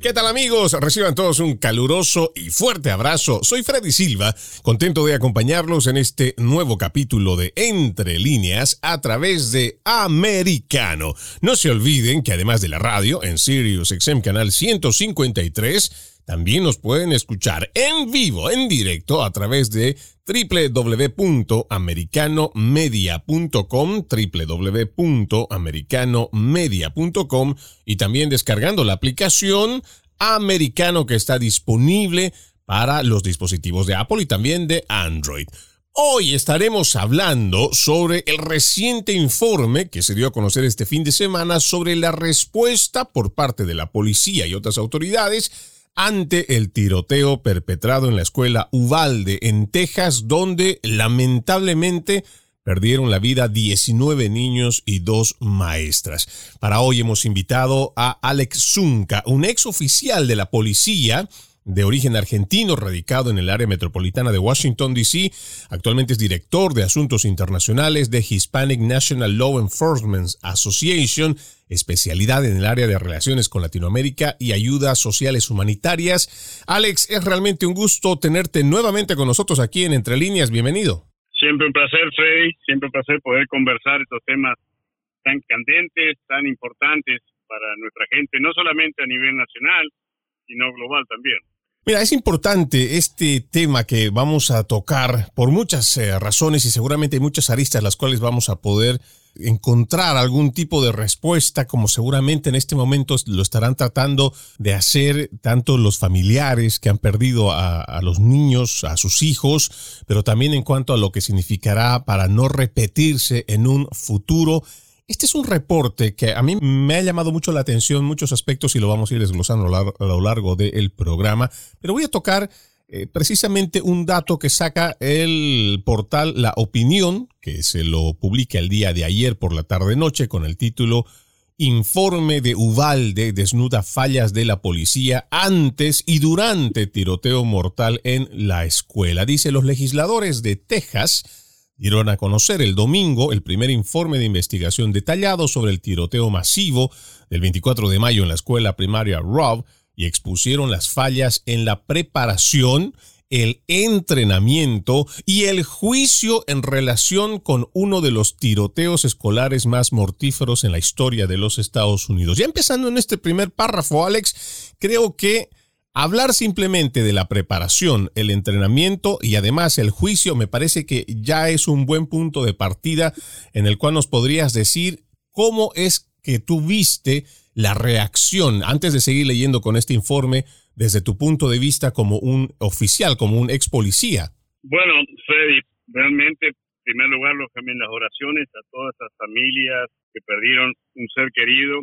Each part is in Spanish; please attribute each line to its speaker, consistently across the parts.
Speaker 1: ¿Qué tal amigos? Reciban todos un caluroso y fuerte abrazo. Soy Freddy Silva, contento de acompañarlos en este nuevo capítulo de Entre líneas a través de Americano. No se olviden que además de la radio en Sirius XM Canal 153, también nos pueden escuchar en vivo, en directo, a través de www.americanomedia.com, www.americanomedia.com y también descargando la aplicación Americano que está disponible para los dispositivos de Apple y también de Android. Hoy estaremos hablando sobre el reciente informe que se dio a conocer este fin de semana sobre la respuesta por parte de la policía y otras autoridades ante el tiroteo perpetrado en la escuela Uvalde en Texas, donde lamentablemente perdieron la vida 19 niños y dos maestras. Para hoy hemos invitado a Alex Zunca, un ex oficial de la policía de origen argentino, radicado en el área metropolitana de Washington, D.C. Actualmente es director de Asuntos Internacionales de Hispanic National Law Enforcement Association, especialidad en el área de relaciones con Latinoamérica y ayudas sociales humanitarias. Alex, es realmente un gusto tenerte nuevamente con nosotros aquí en Entre Líneas. Bienvenido.
Speaker 2: Siempre un placer, Freddy. Siempre un placer poder conversar estos temas tan candentes, tan importantes para nuestra gente, no solamente a nivel nacional, sino global también.
Speaker 1: Mira, es importante este tema que vamos a tocar por muchas eh, razones y seguramente hay muchas aristas las cuales vamos a poder encontrar algún tipo de respuesta, como seguramente en este momento lo estarán tratando de hacer tanto los familiares que han perdido a, los niños, a sus hijos, pero también en cuanto a lo que significará para no repetirse en un futuro. Este es un reporte que a mí me ha llamado mucho la atención, muchos aspectos y lo vamos a ir desglosando a lo largo del programa, pero voy a tocar eh, precisamente un dato que saca el portal La Opinión, que se lo publica el día de ayer por la tarde-noche con el título Informe de Uvalde desnuda fallas de la policía antes y durante tiroteo mortal en la escuela. Dice los legisladores de Texas dieron a conocer el domingo el primer informe de investigación detallado sobre el tiroteo masivo del 24 de mayo en la escuela primaria Rob y expusieron las fallas en la preparación, el entrenamiento y el juicio en relación con uno de los tiroteos escolares más mortíferos en la historia de los Estados Unidos. Ya empezando en este primer párrafo, Alex, creo que Hablar simplemente de la preparación, el entrenamiento y además el juicio me parece que ya es un buen punto de partida en el cual nos podrías decir cómo es que tú viste la reacción antes de seguir leyendo con este informe desde tu punto de vista como un oficial, como un ex policía.
Speaker 2: Bueno, Freddy, realmente, en primer lugar, los, las oraciones a todas esas familias que perdieron un ser querido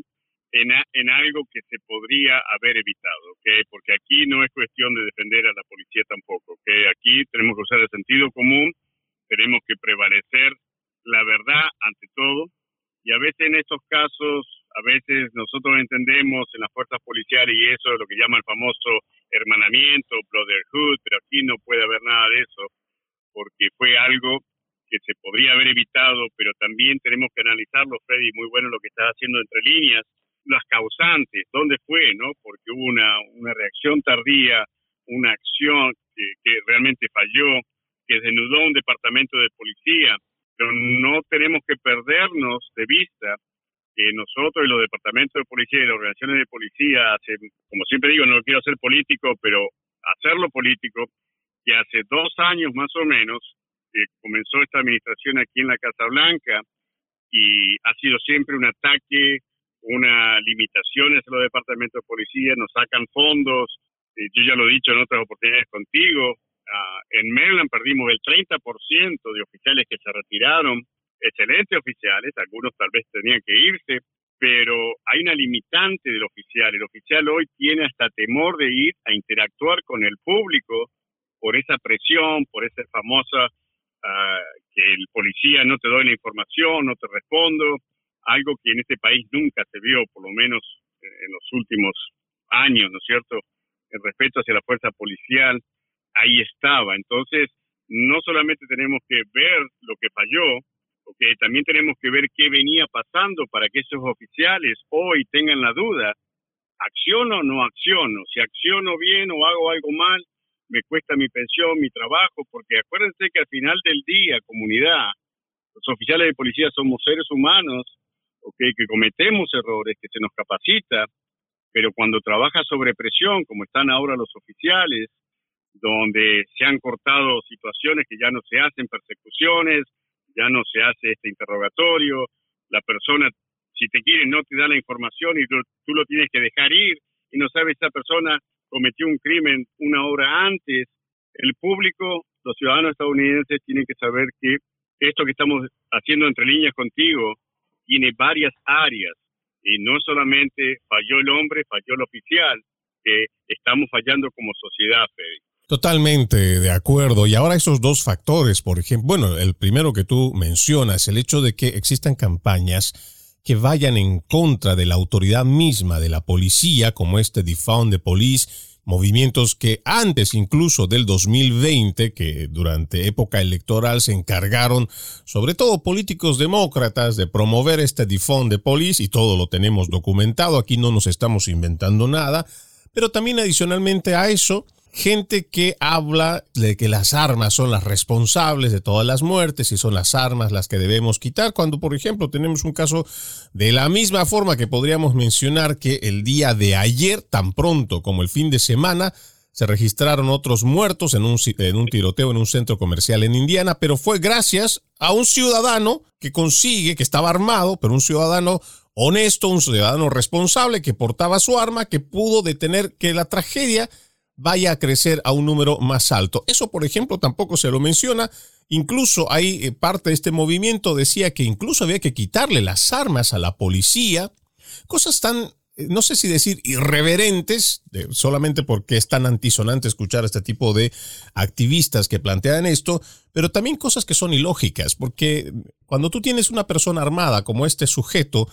Speaker 2: en, en algo que se podría haber evitado, ¿okay? porque aquí no es cuestión de defender a la policía tampoco, que aquí tenemos que usar el sentido común, tenemos que prevalecer la verdad ante todo, y a veces en estos casos, a veces nosotros entendemos en las fuerzas policiales y eso es lo que llama el famoso hermanamiento, brotherhood, pero aquí no puede haber nada de eso, porque fue algo que se podría haber evitado, pero también tenemos que analizarlo, Freddy, muy bueno lo que estás haciendo entre líneas, las causantes, dónde fue, ¿no? Porque hubo una, una reacción tardía, una acción que, que realmente falló, que desnudó un departamento de policía, pero no tenemos que perdernos de vista que nosotros y los departamentos de policía y las organizaciones de policía, hace, como siempre digo, no quiero ser político, pero hacerlo político, que hace dos años más o menos que comenzó esta administración aquí en la Casa Blanca y ha sido siempre un ataque una limitación en los departamentos de policía, nos sacan fondos, eh, yo ya lo he dicho en otras oportunidades contigo, ah, en Maryland perdimos el 30% de oficiales que se retiraron, excelentes oficiales, algunos tal vez tenían que irse, pero hay una limitante del oficial. El oficial hoy tiene hasta temor de ir a interactuar con el público por esa presión, por esa famosa ah, que el policía no te doy la información, no te respondo, algo que en este país nunca se vio, por lo menos en los últimos años, ¿no es cierto? El respeto hacia la fuerza policial, ahí estaba. Entonces, no solamente tenemos que ver lo que falló, porque también tenemos que ver qué venía pasando para que esos oficiales hoy tengan la duda, ¿acciono o no acciono? Si acciono bien o hago algo mal, me cuesta mi pensión, mi trabajo, porque acuérdense que al final del día, comunidad, los oficiales de policía somos seres humanos, okay, que cometemos errores, que se nos capacita, pero cuando trabaja sobre presión, como están ahora los oficiales, donde se han cortado situaciones que ya no se hacen persecuciones, ya no se hace este interrogatorio, la persona, si te quiere, no te da la información y tú, lo tienes que dejar ir y no sabes esa persona cometió un crimen una hora antes. El público, los ciudadanos estadounidenses tienen que saber que esto que estamos haciendo entre líneas contigo tiene varias áreas y no solamente falló el hombre, falló el oficial, que estamos fallando como sociedad, Fede.
Speaker 1: Totalmente de acuerdo. Y ahora esos dos factores, por ejemplo, bueno, el primero que tú mencionas, el hecho de que existan campañas que vayan en contra de la autoridad misma de la policía, como este Defund the Police, movimientos que antes incluso del 2020, que durante época electoral se encargaron, sobre todo políticos demócratas, de promover este defund de police y todo lo tenemos documentado, aquí no nos estamos inventando nada, pero también adicionalmente a eso, gente que habla de que las armas son las responsables de todas las muertes y son las armas las que debemos quitar, cuando por ejemplo tenemos un caso de la misma forma que podríamos mencionar que el día de ayer, tan pronto como el fin de semana, se registraron otros muertos en un, en un tiroteo en un centro comercial en Indiana, pero fue gracias a un ciudadano que consigue, que estaba armado, pero un ciudadano honesto, un ciudadano responsable que portaba su arma, que pudo detener que la tragedia vaya a crecer a un número más alto. Eso, por ejemplo, tampoco se lo menciona. Incluso hay eh, parte de este movimiento decía que incluso había que quitarle las armas a la policía. Cosas tan, eh, no sé si decir irreverentes, solamente porque es tan antisonante escuchar a este tipo de activistas que plantean esto, pero también cosas que son ilógicas, porque cuando tú tienes una persona armada como este sujeto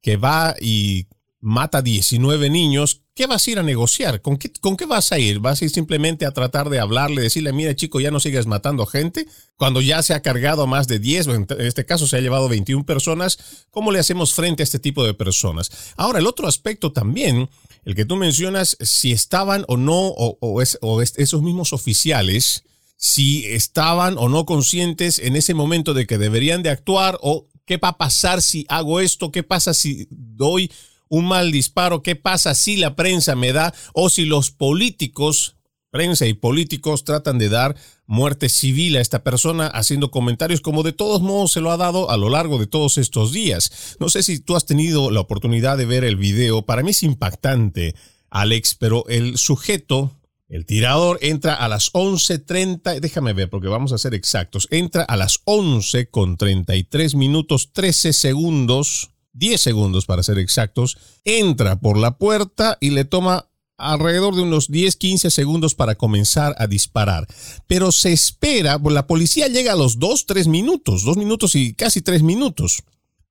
Speaker 1: que va y mata 19 niños, ¿qué vas a ir a negociar? ¿Con qué, ¿Con qué vas a ir? ¿Vas a ir simplemente a tratar de hablarle, decirle, mira chico, ya no sigues matando gente? Cuando ya se ha cargado a más de 10, o en este caso se ha llevado 21 personas, ¿cómo le hacemos frente a este tipo de personas? Ahora, el otro aspecto también, el que tú mencionas, si estaban o no, o, o, o esos mismos oficiales, si estaban o no conscientes en ese momento de que deberían de actuar o qué va a pasar si hago esto, qué pasa si doy un mal disparo, ¿qué pasa si la prensa me da o si los políticos, prensa y políticos tratan de dar muerte civil a esta persona haciendo comentarios como de todos modos se lo ha dado a lo largo de todos estos días? No sé si tú has tenido la oportunidad de ver el video, para mí es impactante, Alex, pero el sujeto el tirador entra a las 11.30, déjame ver porque vamos a ser exactos, entra a las 11 con 33 minutos 13 segundos 10 segundos para ser exactos, entra por la puerta y le toma alrededor de unos 10, 15 segundos para comenzar a disparar. Pero se espera, pues, la policía llega a los 2, 3 minutos, 2 minutos y casi 3 minutos.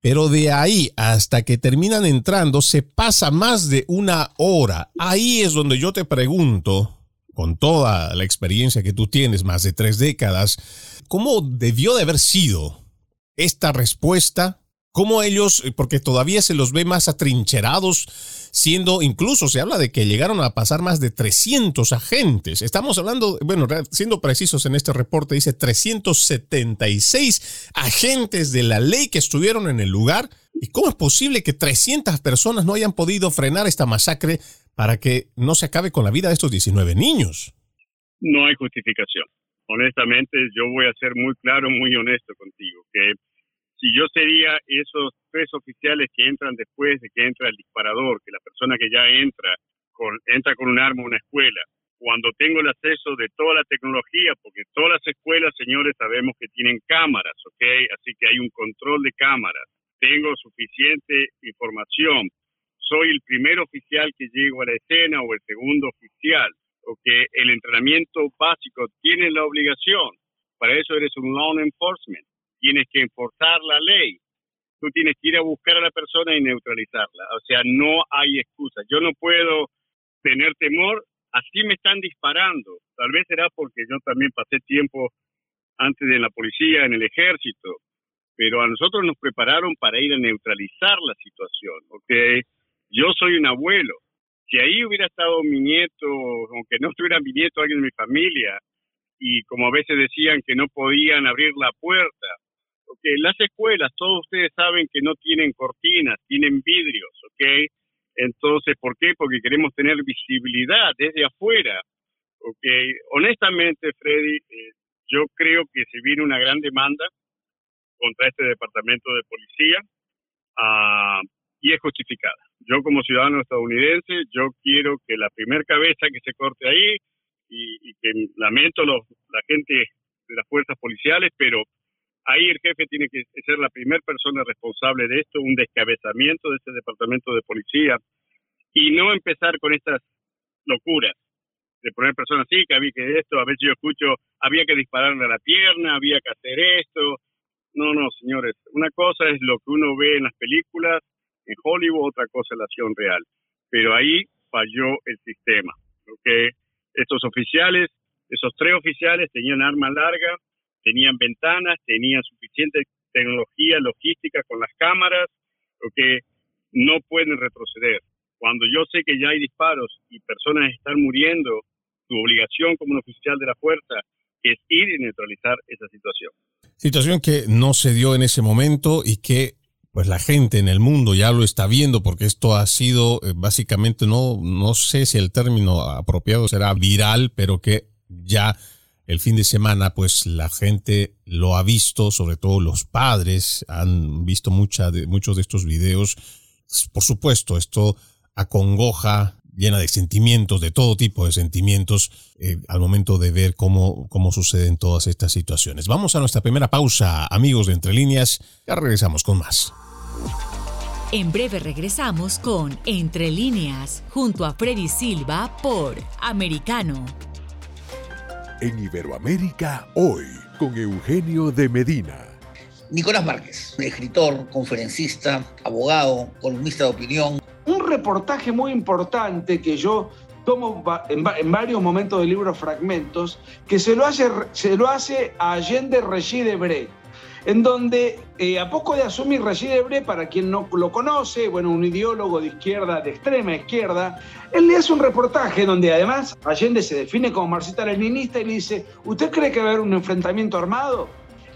Speaker 1: Pero de ahí hasta que terminan entrando se pasa más de una hora. Ahí es donde yo te pregunto, con toda la experiencia que tú tienes, más de tres décadas, ¿cómo debió de haber sido esta respuesta cómo ellos, porque todavía se los ve más atrincherados, siendo incluso se habla de que llegaron a pasar más de 300 agentes. Estamos hablando, bueno, siendo precisos en este reporte, dice 376 agentes de la ley que estuvieron en el lugar. ¿Y cómo es posible que 300 personas no hayan podido frenar esta masacre para que no se acabe con la vida de estos 19 niños?
Speaker 2: No hay justificación. Honestamente, yo voy a ser muy claro, muy honesto contigo, que si yo sería esos tres oficiales que entran después de que entra el disparador, que la persona que ya entra con, entra con un arma a una escuela, cuando tengo el acceso de toda la tecnología, porque todas las escuelas, señores, sabemos que tienen cámaras, ¿ok? Así que hay un control de cámaras. Tengo suficiente información. Soy el primer oficial que llego a la escena o el segundo oficial, ¿ok? El entrenamiento básico tiene la obligación. Para eso eres un law enforcement tienes que enforzar la ley. tú tienes que ir a buscar a la persona y neutralizarla. O sea, no hay excusa. Yo no puedo tener temor, así me están disparando. Tal vez será porque yo también pasé tiempo antes en la policía, en el ejército, pero a nosotros nos prepararon para ir a neutralizar la situación, ¿ok? Yo soy un abuelo. Si ahí hubiera estado mi nieto, aunque no estuviera mi nieto, alguien de mi familia, y como a veces decían que no podían abrir la puerta, ¿ok? Las escuelas, todos ustedes saben que no tienen cortinas, tienen vidrios, ¿ok? Entonces, ¿por qué? Porque queremos tener visibilidad desde afuera, ¿ok? Honestamente, Freddy, eh, yo creo que se viene una gran demanda contra este departamento de policía uh, y es justificada. Yo como ciudadano estadounidense, yo quiero que la primer cabeza que se corte ahí y, y que lamento los, la gente de las fuerzas policiales, pero ahí el jefe tiene que ser la primera persona responsable de esto, un descabezamiento de ese departamento de policía y no empezar con estas locuras de poner personas así, que había que esto, a veces yo escucho, había que dispararle a la pierna, había que hacer esto. No, no, señores, una cosa es lo que uno ve en las películas, en Hollywood, otra cosa es la acción real. Pero ahí falló el sistema, ¿ok? Estos oficiales, esos tres oficiales tenían arma larga, tenían ventanas, tenían suficiente tecnología logística con las cámaras, que no pueden retroceder. Cuando yo sé que ya hay disparos y personas están muriendo, tu obligación como un oficial de la fuerza es ir y neutralizar esa situación.
Speaker 1: Situación que no se dio en ese momento y que pues la gente en el mundo ya lo está viendo porque esto ha sido eh, básicamente no no sé si el término apropiado será viral, pero que ya el fin de semana, pues la gente lo ha visto, sobre todo los padres han visto muchos de estos videos. Por supuesto, esto acongoja, llena de sentimientos, de todo tipo de sentimientos, eh, al momento de ver cómo, cómo suceden todas estas situaciones. Vamos a nuestra primera pausa, amigos de Entre Líneas. Ya regresamos con más.
Speaker 3: En breve regresamos con Entre Líneas, junto a Freddy Silva por Americano
Speaker 4: en Iberoamérica hoy con Eugenio de Medina.
Speaker 5: Nicolás Márquez, escritor, conferencista, abogado, columnista de opinión.
Speaker 6: Un reportaje muy importante que yo tomo en, varios momentos del libro fragmentos, que se lo hace, se lo hace a Allende Regis Debré, en donde eh, a poco de asumir Debré, para quien no lo conoce, bueno, un ideólogo de izquierda, de extrema izquierda, él le hace un reportaje donde además Allende se define como marxista-leninista y le dice, ¿usted cree que va a haber un enfrentamiento armado?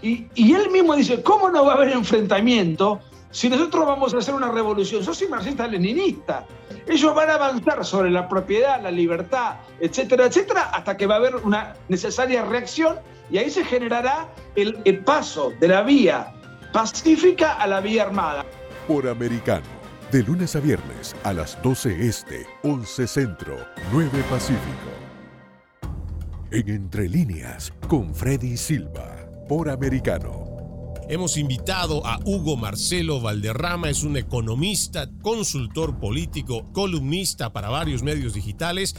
Speaker 6: Y, él mismo dice, ¿cómo no va a haber enfrentamiamiento si nosotros vamos a hacer una revolución? Yo soy marxista-leninista. Ellos van a avanzar sobre la propiedad, la libertad, etcétera, etcétera, hasta que va a haber una necesaria reacción y ahí se generará el, el paso de la vía pacífica a la vía armada.
Speaker 4: Por americano de lunes a viernes a las 12 Este, 11 Centro, 9 Pacífico. En Entre Líneas, con Freddy Silva, por Americano.
Speaker 1: Hemos invitado a Hugo Marcelo Valderrama, es un economista, consultor político, columnista para varios medios digitales.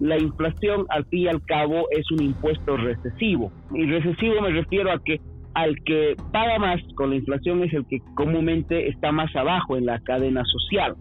Speaker 7: La inflación, al fin y al cabo, es un impuesto recesivo. Y recesivo me refiero a que al que paga más con la inflación es el que comúnmente está más abajo en la cadena social.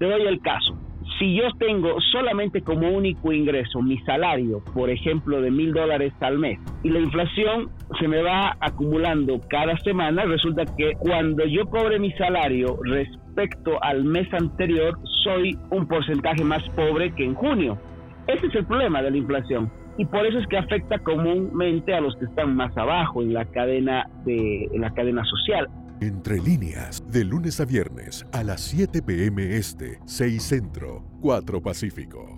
Speaker 7: Te doy el caso. Si yo tengo solamente como único ingreso mi salario, por ejemplo, de mil dólares al mes, y la inflación se me va acumulando cada semana, resulta que cuando yo cobre mi salario respecto al mes anterior, soy un porcentaje más pobre que en junio. Ese es el problema de la inflación y por eso es que afecta comúnmente a los que están más abajo en la cadena de la cadena social.
Speaker 4: Entre líneas, de lunes a viernes a las 7 pm este, 6 centro, 4 pacífico.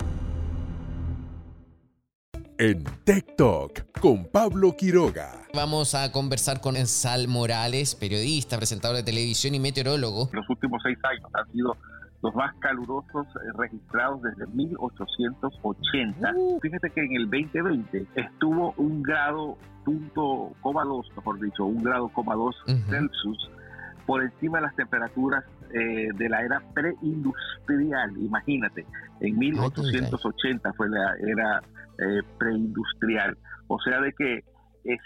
Speaker 4: En TikTok con Pablo Quiroga.
Speaker 8: Vamos a conversar con Sal Morales, periodista, presentador de televisión y meteorólogo.
Speaker 9: Los últimos seis años han sido los más calurosos eh, registrados desde 1880. Uh. Fíjate que en el 2020 estuvo un grado punto coma dos, mejor dicho, un grado coma dos Celsius por encima de las temperaturas eh, de la era preindustrial. Imagínate, en 1880 fue la era eh, preindustrial. O sea de que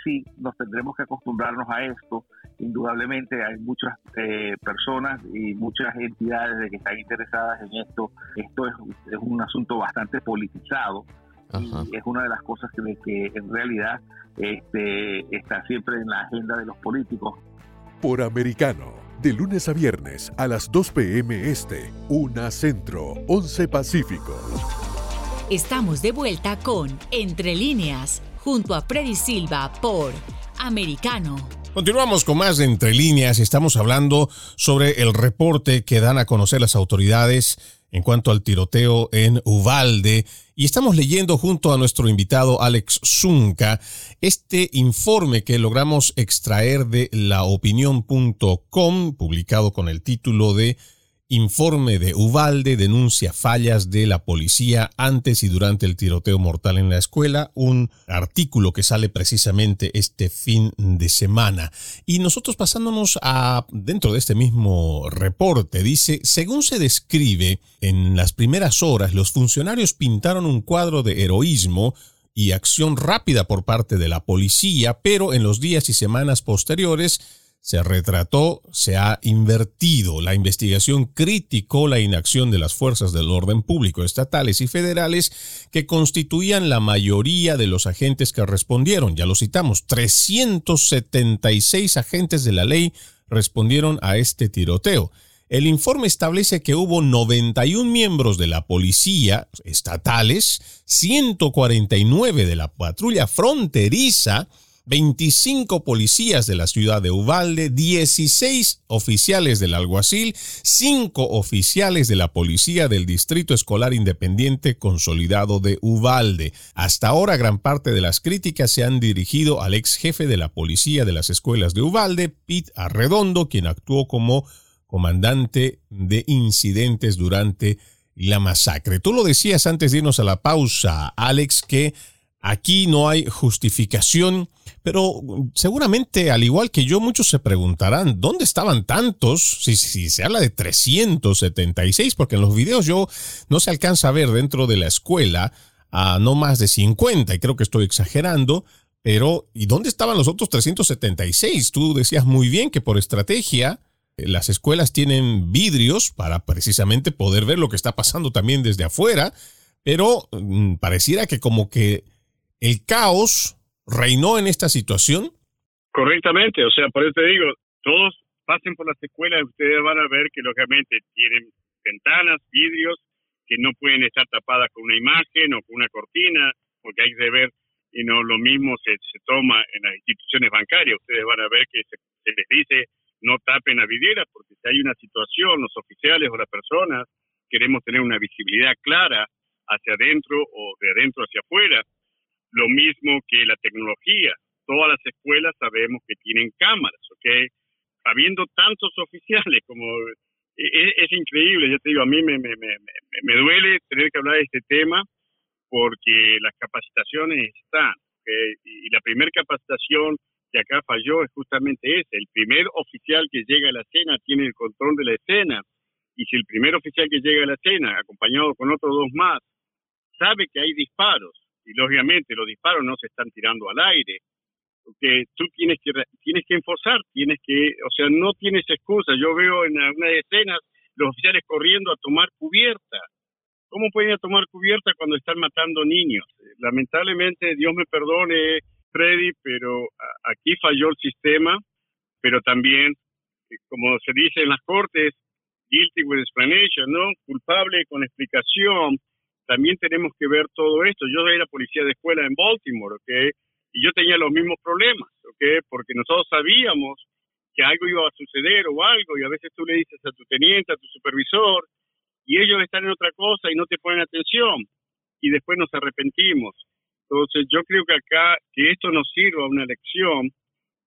Speaker 9: sí, nos tendremos que acostumbrarnos a esto indudablemente hay muchas eh, personas y muchas entidades que están interesadas en esto. Esto es, un asunto bastante politizado y es una de las cosas que, que en realidad este, está siempre en la agenda de los políticos.
Speaker 4: Por americano, de lunes a viernes a las 2 p.m. este, una centro, 11 pacífico.
Speaker 3: Estamos de vuelta con Entre líneas, junto a Freddy Silva por Americano.
Speaker 1: Continuamos con más de Entre líneas. Estamos hablando sobre el reporte que dan a conocer las autoridades en cuanto al tiroteo en Uvalde. Y estamos leyendo junto a nuestro invitado Alex Zunca este informe que logramos extraer de laopinión.com, publicado con el título de Informe de Uvalde denuncia fallas de la policía antes y durante el tiroteo mortal en la escuela, un artículo que sale precisamente este fin de semana. Y nosotros pasándonos a dentro de este mismo reporte, dice, según se describe, en las primeras horas los funcionarios pintaron un cuadro de heroísmo y acción rápida por parte de la policía, pero en los días y semanas posteriores se retrató, se ha invertido. La investigación criticó la inacción de las fuerzas del orden público estatales y federales que constituían la mayoría de los agentes que respondieron. Ya lo citamos, 376 agentes de la ley respondieron a este tiroteo. El informe establece que hubo 91 miembros de la policía estatales, 149 de la patrulla fronteriza, 25 policías de la ciudad de Uvalde, 16 oficiales del alguacil, 5 oficiales de la policía del Distrito Escolar Independiente Consolidado de Uvalde. Hasta ahora gran parte de las críticas se han dirigido al ex jefe de la policía de las escuelas de Uvalde, Pete Arredondo, quien actuó como comandante de incidentes durante la masacre. Tú lo decías antes de irnos a la pausa, Alex, que Aquí no hay justificación, pero seguramente, al igual que yo, muchos se preguntarán, ¿dónde estaban tantos? Si, se habla de 376, porque en los videos yo no se alcanza a ver dentro de la escuela a no más de 50, y creo que estoy exagerando, pero ¿y dónde estaban los otros 376? Tú decías muy bien que por estrategia eh, las escuelas tienen vidrios para precisamente poder ver lo que está pasando también desde afuera, pero mm, pareciera que como que el caos reinó en esta situación?
Speaker 2: Correctamente, o sea, por eso te digo, todos pasen por las escuelas, ustedes van a ver que lógicamente tienen ventanas, vidrios, que no pueden estar tapadas con una imagen o con una cortina, porque hay que ver, y no lo mismo se, toma en las instituciones bancarias, ustedes van a ver que se, les dice no tapen la vidriera, porque si hay una situación, los oficiales o las personas queremos tener una visibilidad clara hacia adentro o de adentro hacia afuera, lo mismo que la tecnología. Todas las escuelas sabemos que tienen cámaras, ¿ok? Habiendo tantos oficiales como... E, e, es, increíble, yo te digo, a mí me, me, me, me, duele tener que hablar de este tema porque las capacitaciones están, ¿okay? y la primera capacitación que acá falló es justamente esa. El primer oficial que llega a la escena tiene el control de la escena. Y si el primer oficial que llega a la escena, acompañado con otros dos más, sabe que hay disparos y lógicamente los disparos no se están tirando al aire, porque tú tienes que tienes que enforzar, tienes que, o sea, no tienes excusa. Yo veo en algunas escenas los oficiales corriendo a tomar cubierta. ¿Cómo pueden tomar cubierta cuando están matando niños? Lamentablemente, Dios me perdone, Freddy, pero aquí falló el sistema, pero también, eh, como se dice en las cortes, guilty with explanation, ¿no? Culpable con explicación también tenemos que ver todo esto. Yo era policía de escuela en Baltimore, ¿ok? Y yo tenía los mismos problemas, ¿ok? Porque nosotros sabíamos que algo iba a suceder o algo, y a veces tú le dices a tu teniente, a tu supervisor, y ellos están en otra cosa y no te ponen atención, y después nos arrepentimos. Entonces, yo creo que acá, que esto nos sirva una lección,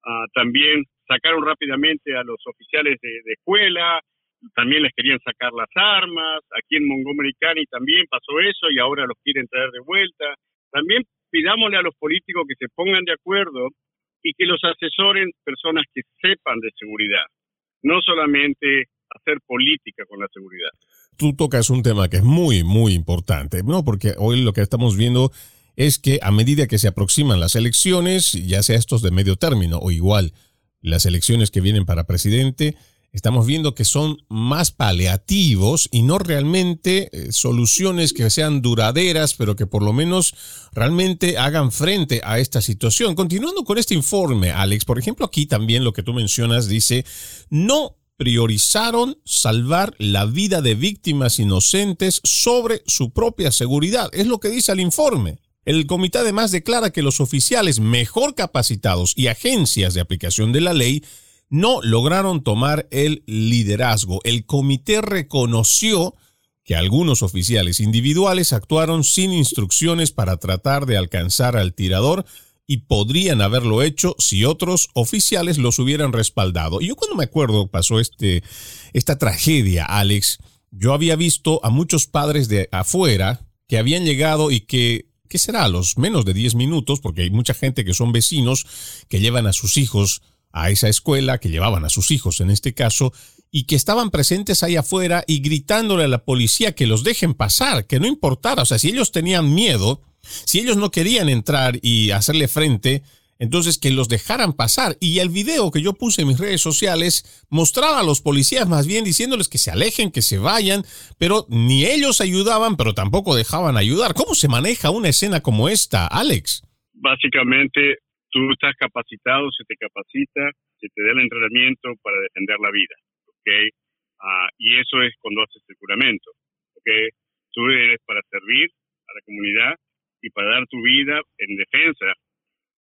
Speaker 2: ah, también sacaron rápidamente a los oficiales de, de escuela, también les querían sacar las armas, aquí en Montgomery también pasó eso y ahora los quieren traer de vuelta. También pidámosle a los políticos que se pongan de acuerdo y que los asesoren personas que sepan de seguridad, no solamente hacer política con la seguridad.
Speaker 1: Tú tocas un tema que es muy, muy importante, ¿no? Porque hoy lo que estamos viendo es que a medida que se aproximan las elecciones, ya sea estos de medio término o igual las elecciones que vienen para presidente, estamos viendo que son más paliativos y no realmente eh, soluciones que sean duraderas, pero que por lo menos realmente hagan frente a esta situación. Continuando con este informe, Alex, por ejemplo, aquí también lo que tú mencionas dice, no priorizaron salvar la vida de víctimas inocentes sobre su propia seguridad. Es lo que dice el informe. El comité además declara que los oficiales mejor capacitados y agencias de aplicación de la ley no lograron tomar el liderazgo. El comité reconoció que algunos oficiales individuales actuaron sin instrucciones para tratar de alcanzar al tirador y podrían haberlo hecho si otros oficiales los hubieran respaldado. Y yo cuando me acuerdo pasó este, esta tragedia, Alex, yo había visto a muchos padres de afuera que habían llegado y que, ¿qué será? A los menos de 10 minutos, porque hay mucha gente que son vecinos que llevan a sus hijos a esa escuela, que llevaban a sus hijos en este caso, y que estaban presentes ahí afuera y gritándole a la policía que los dejen pasar, que no importara, o sea, si ellos tenían miedo, si ellos no querían entrar y hacerle frente, entonces que los dejaran pasar. Y el video que yo puse en mis redes sociales mostraba a los policías más bien diciéndoles que se alejen, que se vayan, pero ni ellos ayudaban, pero tampoco dejaban ayudar. ¿Cómo se maneja una escena como esta, Alex?
Speaker 2: Básicamente, tú estás capacitado, se te capacita, se te da el entrenamiento para defender la vida, ¿ok? Ah, y eso es cuando haces el juramento, ¿ok? Tú eres para servir a la comunidad y para dar tu vida en defensa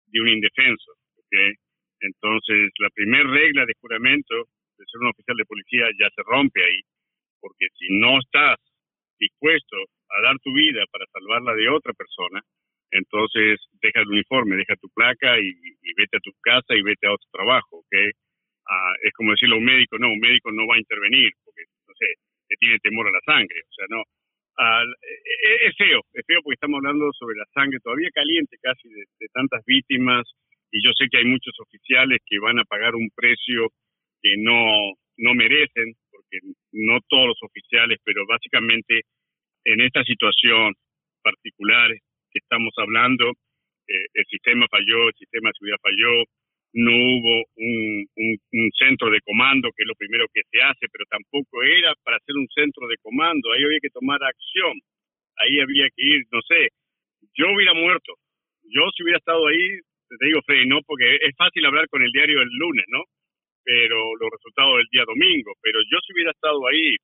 Speaker 2: de un indefenso. ¿okay? Entonces, la primera regla de juramento de ser un oficial de policía ya se rompe ahí, porque si no estás dispuesto a dar tu vida para salvar la de otra persona, entonces deja el uniforme, deja tu placa y, vete a tu casa y vete a otro trabajo, ¿ok? Ah, es como decirle a un médico, no, un médico no va a intervenir porque, no sé, te tiene temor a la sangre, o sea, no, eh, es feo, es feo porque estamos hablando sobre la sangre todavía caliente casi de, tantas víctimas y yo sé que hay muchos oficiales que van a pagar un precio que no, no merecen, porque no todos los oficiales, pero básicamente en esta situación particular que estamos hablando, eh, el sistema falló, el sistema de seguridad falló, no hubo un, centro de comando, que es lo primero que se hace, pero tampoco era para hacer un centro de comando, ahí había que tomar acción, ahí había que ir, no sé, yo hubiera muerto, yo si hubiera estado ahí, te digo Freddy, no, porque es fácil hablar con el diario el lunes, ¿no? Pero los resultados del día domingo, pero yo si hubiera estado ahí,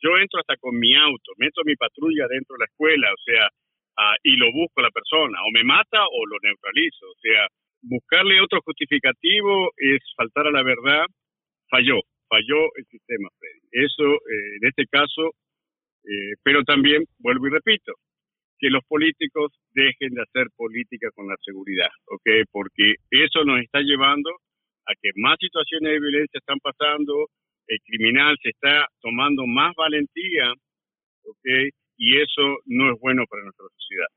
Speaker 2: yo entro hasta con mi auto, meto mi patrulla dentro de la escuela, o sea, ah, y lo busco a la persona, o me mata o lo neutralizo, o sea, buscarle otro justificativo es faltar a la verdad, falló, falló el sistema, Freddy. Eso, eh, en este caso, eh, pero también, vuelvo y repito, que los políticos dejen de hacer política con la seguridad, ¿ok? Porque eso nos está llevando a que más situaciones de violencia están pasando, el criminal se está tomando más valentía, ¿ok? Y eso no es bueno para nuestra sociedad.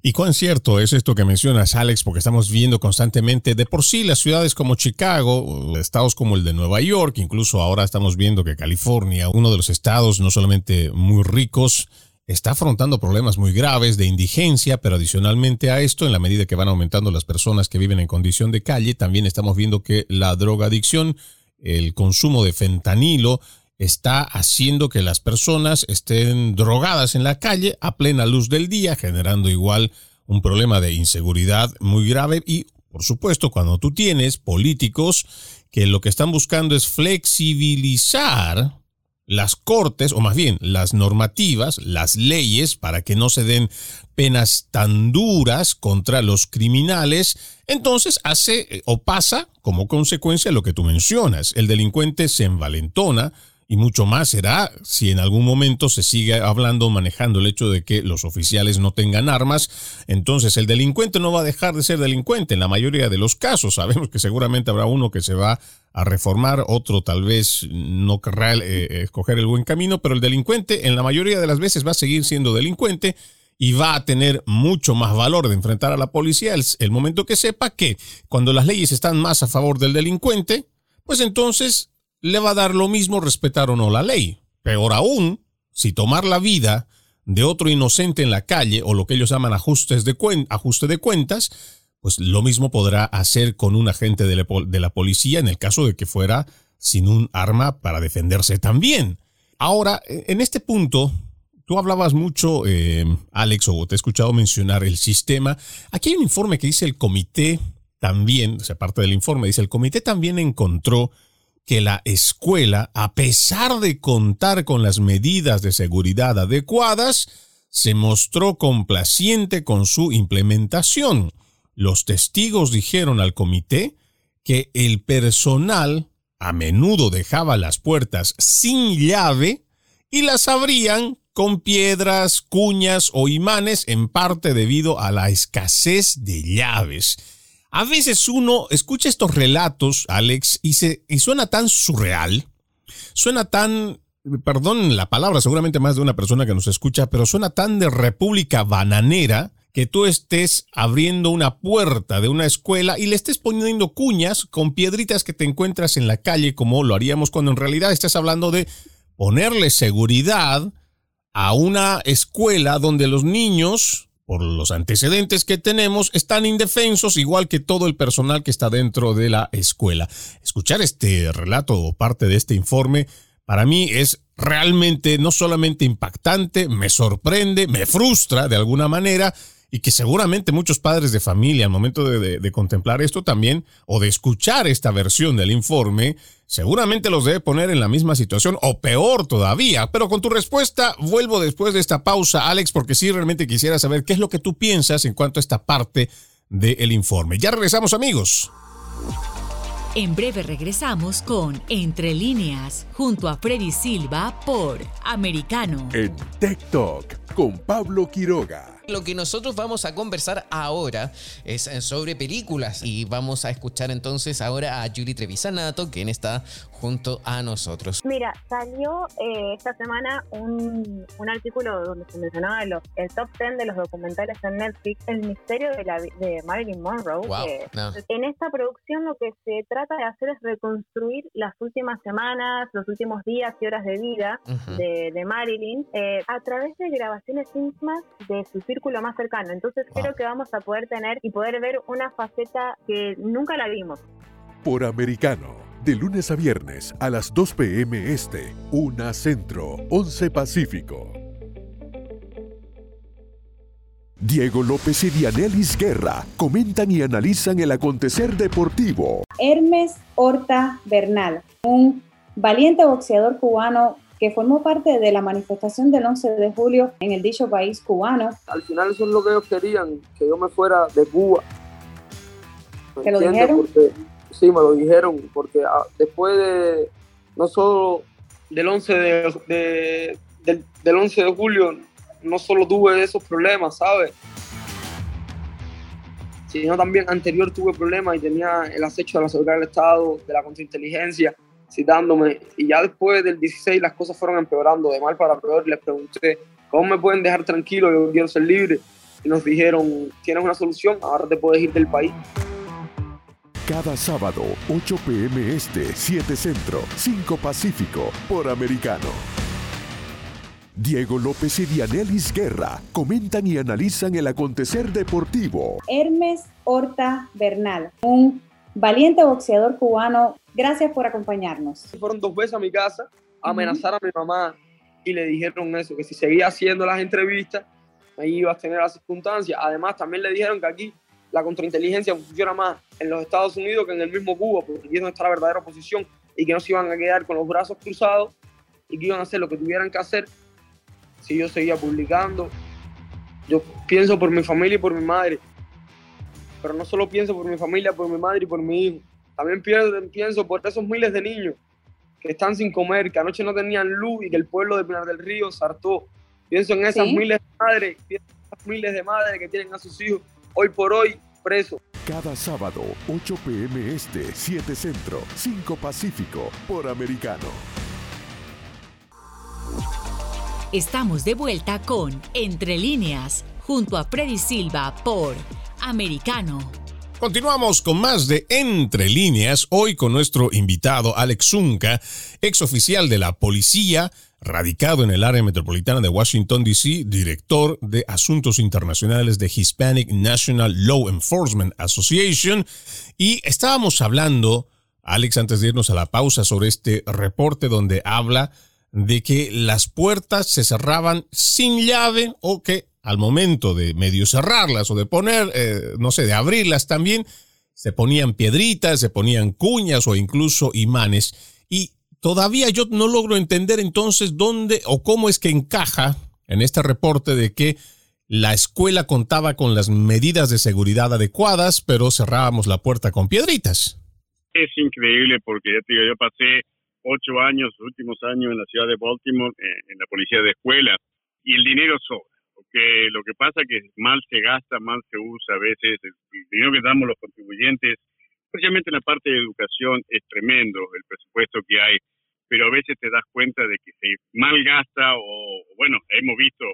Speaker 1: ¿Y cuán cierto es esto que mencionas, Alex? Porque estamos viendo constantemente, de por sí, las ciudades como Chicago, estados como el de Nueva York, incluso ahora estamos viendo que California, uno de los estados no solamente muy ricos, está afrontando problemas muy graves de indigencia, pero adicionalmente a esto, en la medida que van aumentando las personas que viven en condición de calle, también estamos viendo que la drogadicción, el consumo de fentanilo, está haciendo que las personas estén drogadas en la calle a plena luz del día, generando igual un problema de inseguridad muy grave y, por supuesto, cuando tú tienes políticos que lo que están buscando es flexibilizar las cortes, o más bien las normativas, las leyes, para que no se den penas tan duras contra los criminales, entonces hace eh, o pasa como consecuencia lo que tú mencionas. El delincuente se envalentona, y mucho más será si en algún momento se sigue hablando, manejando el hecho de que los oficiales no tengan armas, entonces el delincuente no va a dejar de ser delincuente en la mayoría de los casos. Sabemos que seguramente habrá uno que se va a reformar, otro tal vez no querrá eh, escoger el buen camino, pero el delincuente en la mayoría de las veces va a seguir siendo delincuente y va a tener mucho más valor de enfrentar a la policía el, el momento que sepa que cuando las leyes están más a favor del delincuente, pues entonces le va a dar lo mismo respetar o no la ley. Peor aún, si tomar la vida de otro inocente en la calle o lo que ellos llaman ajustes de ajuste de cuentas, pues lo mismo podrá hacer con un agente de la, policía en el caso de que fuera sin un arma para defenderse también. Ahora, en este punto, tú hablabas mucho, eh, Alex, o te he escuchado mencionar el sistema. Aquí hay un informe que dice el comité también, o sea, parte del informe, dice el comité también encontró que la escuela, a pesar de contar con las medidas de seguridad adecuadas, se mostró complaciente con su implementación. Los testigos dijeron al comité que el personal a menudo dejaba las puertas sin llave y las abrían con piedras, cuñas o imanes en parte debido a la escasez de llaves. A veces uno escucha estos relatos, Alex, y, se, y suena tan surreal, suena tan, perdón la palabra, seguramente más de una persona que nos escucha, pero suena tan de república bananera, que tú estés abriendo una puerta de una escuela y le estés poniendo cuñas con piedritas que te encuentras en la calle como lo haríamos cuando en realidad estás hablando de ponerle seguridad a una escuela donde los niños, por los antecedentes que tenemos, están indefensos igual que todo el personal que está dentro de la escuela. Escuchar este relato o parte de este informe para mí es realmente no solamente impactante, me sorprende, me frustra de alguna manera y que seguramente muchos padres de familia al momento de, contemplar esto también o de escuchar esta versión del informe, seguramente los debe poner en la misma situación o peor todavía. Pero con tu respuesta vuelvo después de esta pausa, Alex, porque sí realmente quisiera saber qué es lo que tú piensas en cuanto a esta parte del informe. Ya regresamos amigos.
Speaker 3: En breve regresamos con Entre líneas, junto a Freddy Silva por Americano.
Speaker 4: En TikTok, con Pablo Quiroga.
Speaker 8: Lo que nosotros vamos a conversar ahora es sobre películas. Y vamos a escuchar entonces ahora a Julie Trevisanato, quien está junto a nosotros.
Speaker 10: Mira, salió eh, esta semana un, un, artículo donde se mencionaba el top 10 de los documentales en Netflix, El misterio de, la, de Marilyn Monroe. En esta producción lo que se trata de hacer es reconstruir las últimas semanas, los últimos días y horas de vida de, de, Marilyn eh, a través de grabaciones íntimas de sus círculo más cercano. Entonces creo que vamos a poder tener y poder ver una faceta que nunca la vimos.
Speaker 4: Por americano, de lunes a viernes a las 2 p.m. Este, 1 Centro, 11 Pacífico. Diego López y Dianelis Guerra comentan y analizan el acontecer deportivo.
Speaker 11: Hermes Horta Bernal, un valiente boxeador cubano que formó parte de la manifestación del 11 de julio en el dicho país cubano.
Speaker 12: Al final eso es lo que ellos querían, que yo me fuera de Cuba.
Speaker 11: ¿Te lo dijeron?
Speaker 12: Sí, me lo dijeron, porque ah, después de, no solo del 11 de, del, 11 de julio, no solo tuve esos problemas, ¿sabes? sino también anterior tuve problemas y tenía el acecho de la seguridad del Estado, de la contrainteligencia, citándome. Y ya después del 16 las cosas fueron empeorando de mal para peor. Les pregunté, ¿cómo me pueden dejar tranquilo? Yo quiero ser libre. Y nos dijeron, tienes una solución, ahora te puedes ir del país.
Speaker 4: Cada sábado, 8 pm este, 7 centro, 5 pacífico, por americano. Diego López y Dianelis Guerra comentan y analizan el acontecer deportivo.
Speaker 11: Hermes Horta Bernal, un valiente boxeador cubano. Gracias por acompañarnos.
Speaker 12: Fueron dos veces a mi casa a amenazar a mi mamá y le dijeron eso, que si seguía haciendo las entrevistas, ahí iba a tener las circunstancias. Además, también le dijeron que aquí la contrainteligencia funciona más en los Estados Unidos que en el mismo Cuba, porque aquí es donde está la verdadera oposición y que no se iban a quedar con los brazos cruzados y que iban a hacer lo que tuvieran que hacer si yo seguía publicando. Yo pienso por mi familia y por mi madre pero no solo pienso por mi familia, por mi madre y por mi hijo. También pienso por esos miles de niños que están sin comer, que anoche no tenían luz y que el pueblo de Pinar del Río sartó. Pienso en esas miles de madres, miles de madres que tienen a sus hijos hoy por hoy presos.
Speaker 4: Cada sábado, 8 pm este, 7 centro, 5 pacífico, por americano.
Speaker 3: Estamos de vuelta con Entre líneas, junto a Freddy Silva por americano.
Speaker 1: Continuamos con más de Entre líneas, hoy con nuestro invitado Alex Zunca, ex oficial de la policía, radicado en el área metropolitana de Washington, D.C., director de Asuntos Internacionales de Hispanic National Law Enforcement Association. Y estábamos hablando, Alex, antes de irnos a la pausa, sobre este reporte donde habla de que las puertas se cerraban sin llave o que al momento de medio cerrarlas o de poner, eh, no sé, de abrirlas también, se ponían piedritas, se ponían cuñas o incluso imanes. Y Todavía yo no logro entender entonces dónde o cómo es que encaja en este reporte de que la escuela contaba con las medidas de seguridad adecuadas, pero cerrábamos la puerta con piedritas.
Speaker 2: Es increíble porque ya te digo, yo pasé ocho años, últimos años en la ciudad de Baltimore, eh, en la policía de escuela, y el dinero sobra. Porque lo que pasa es que mal se gasta, mal se usa a veces, el dinero que damos los contribuyentes, especialmente en la parte de educación, es tremendo el presupuesto que hay pero a veces te das cuenta de que se malgasta o, bueno, hemos visto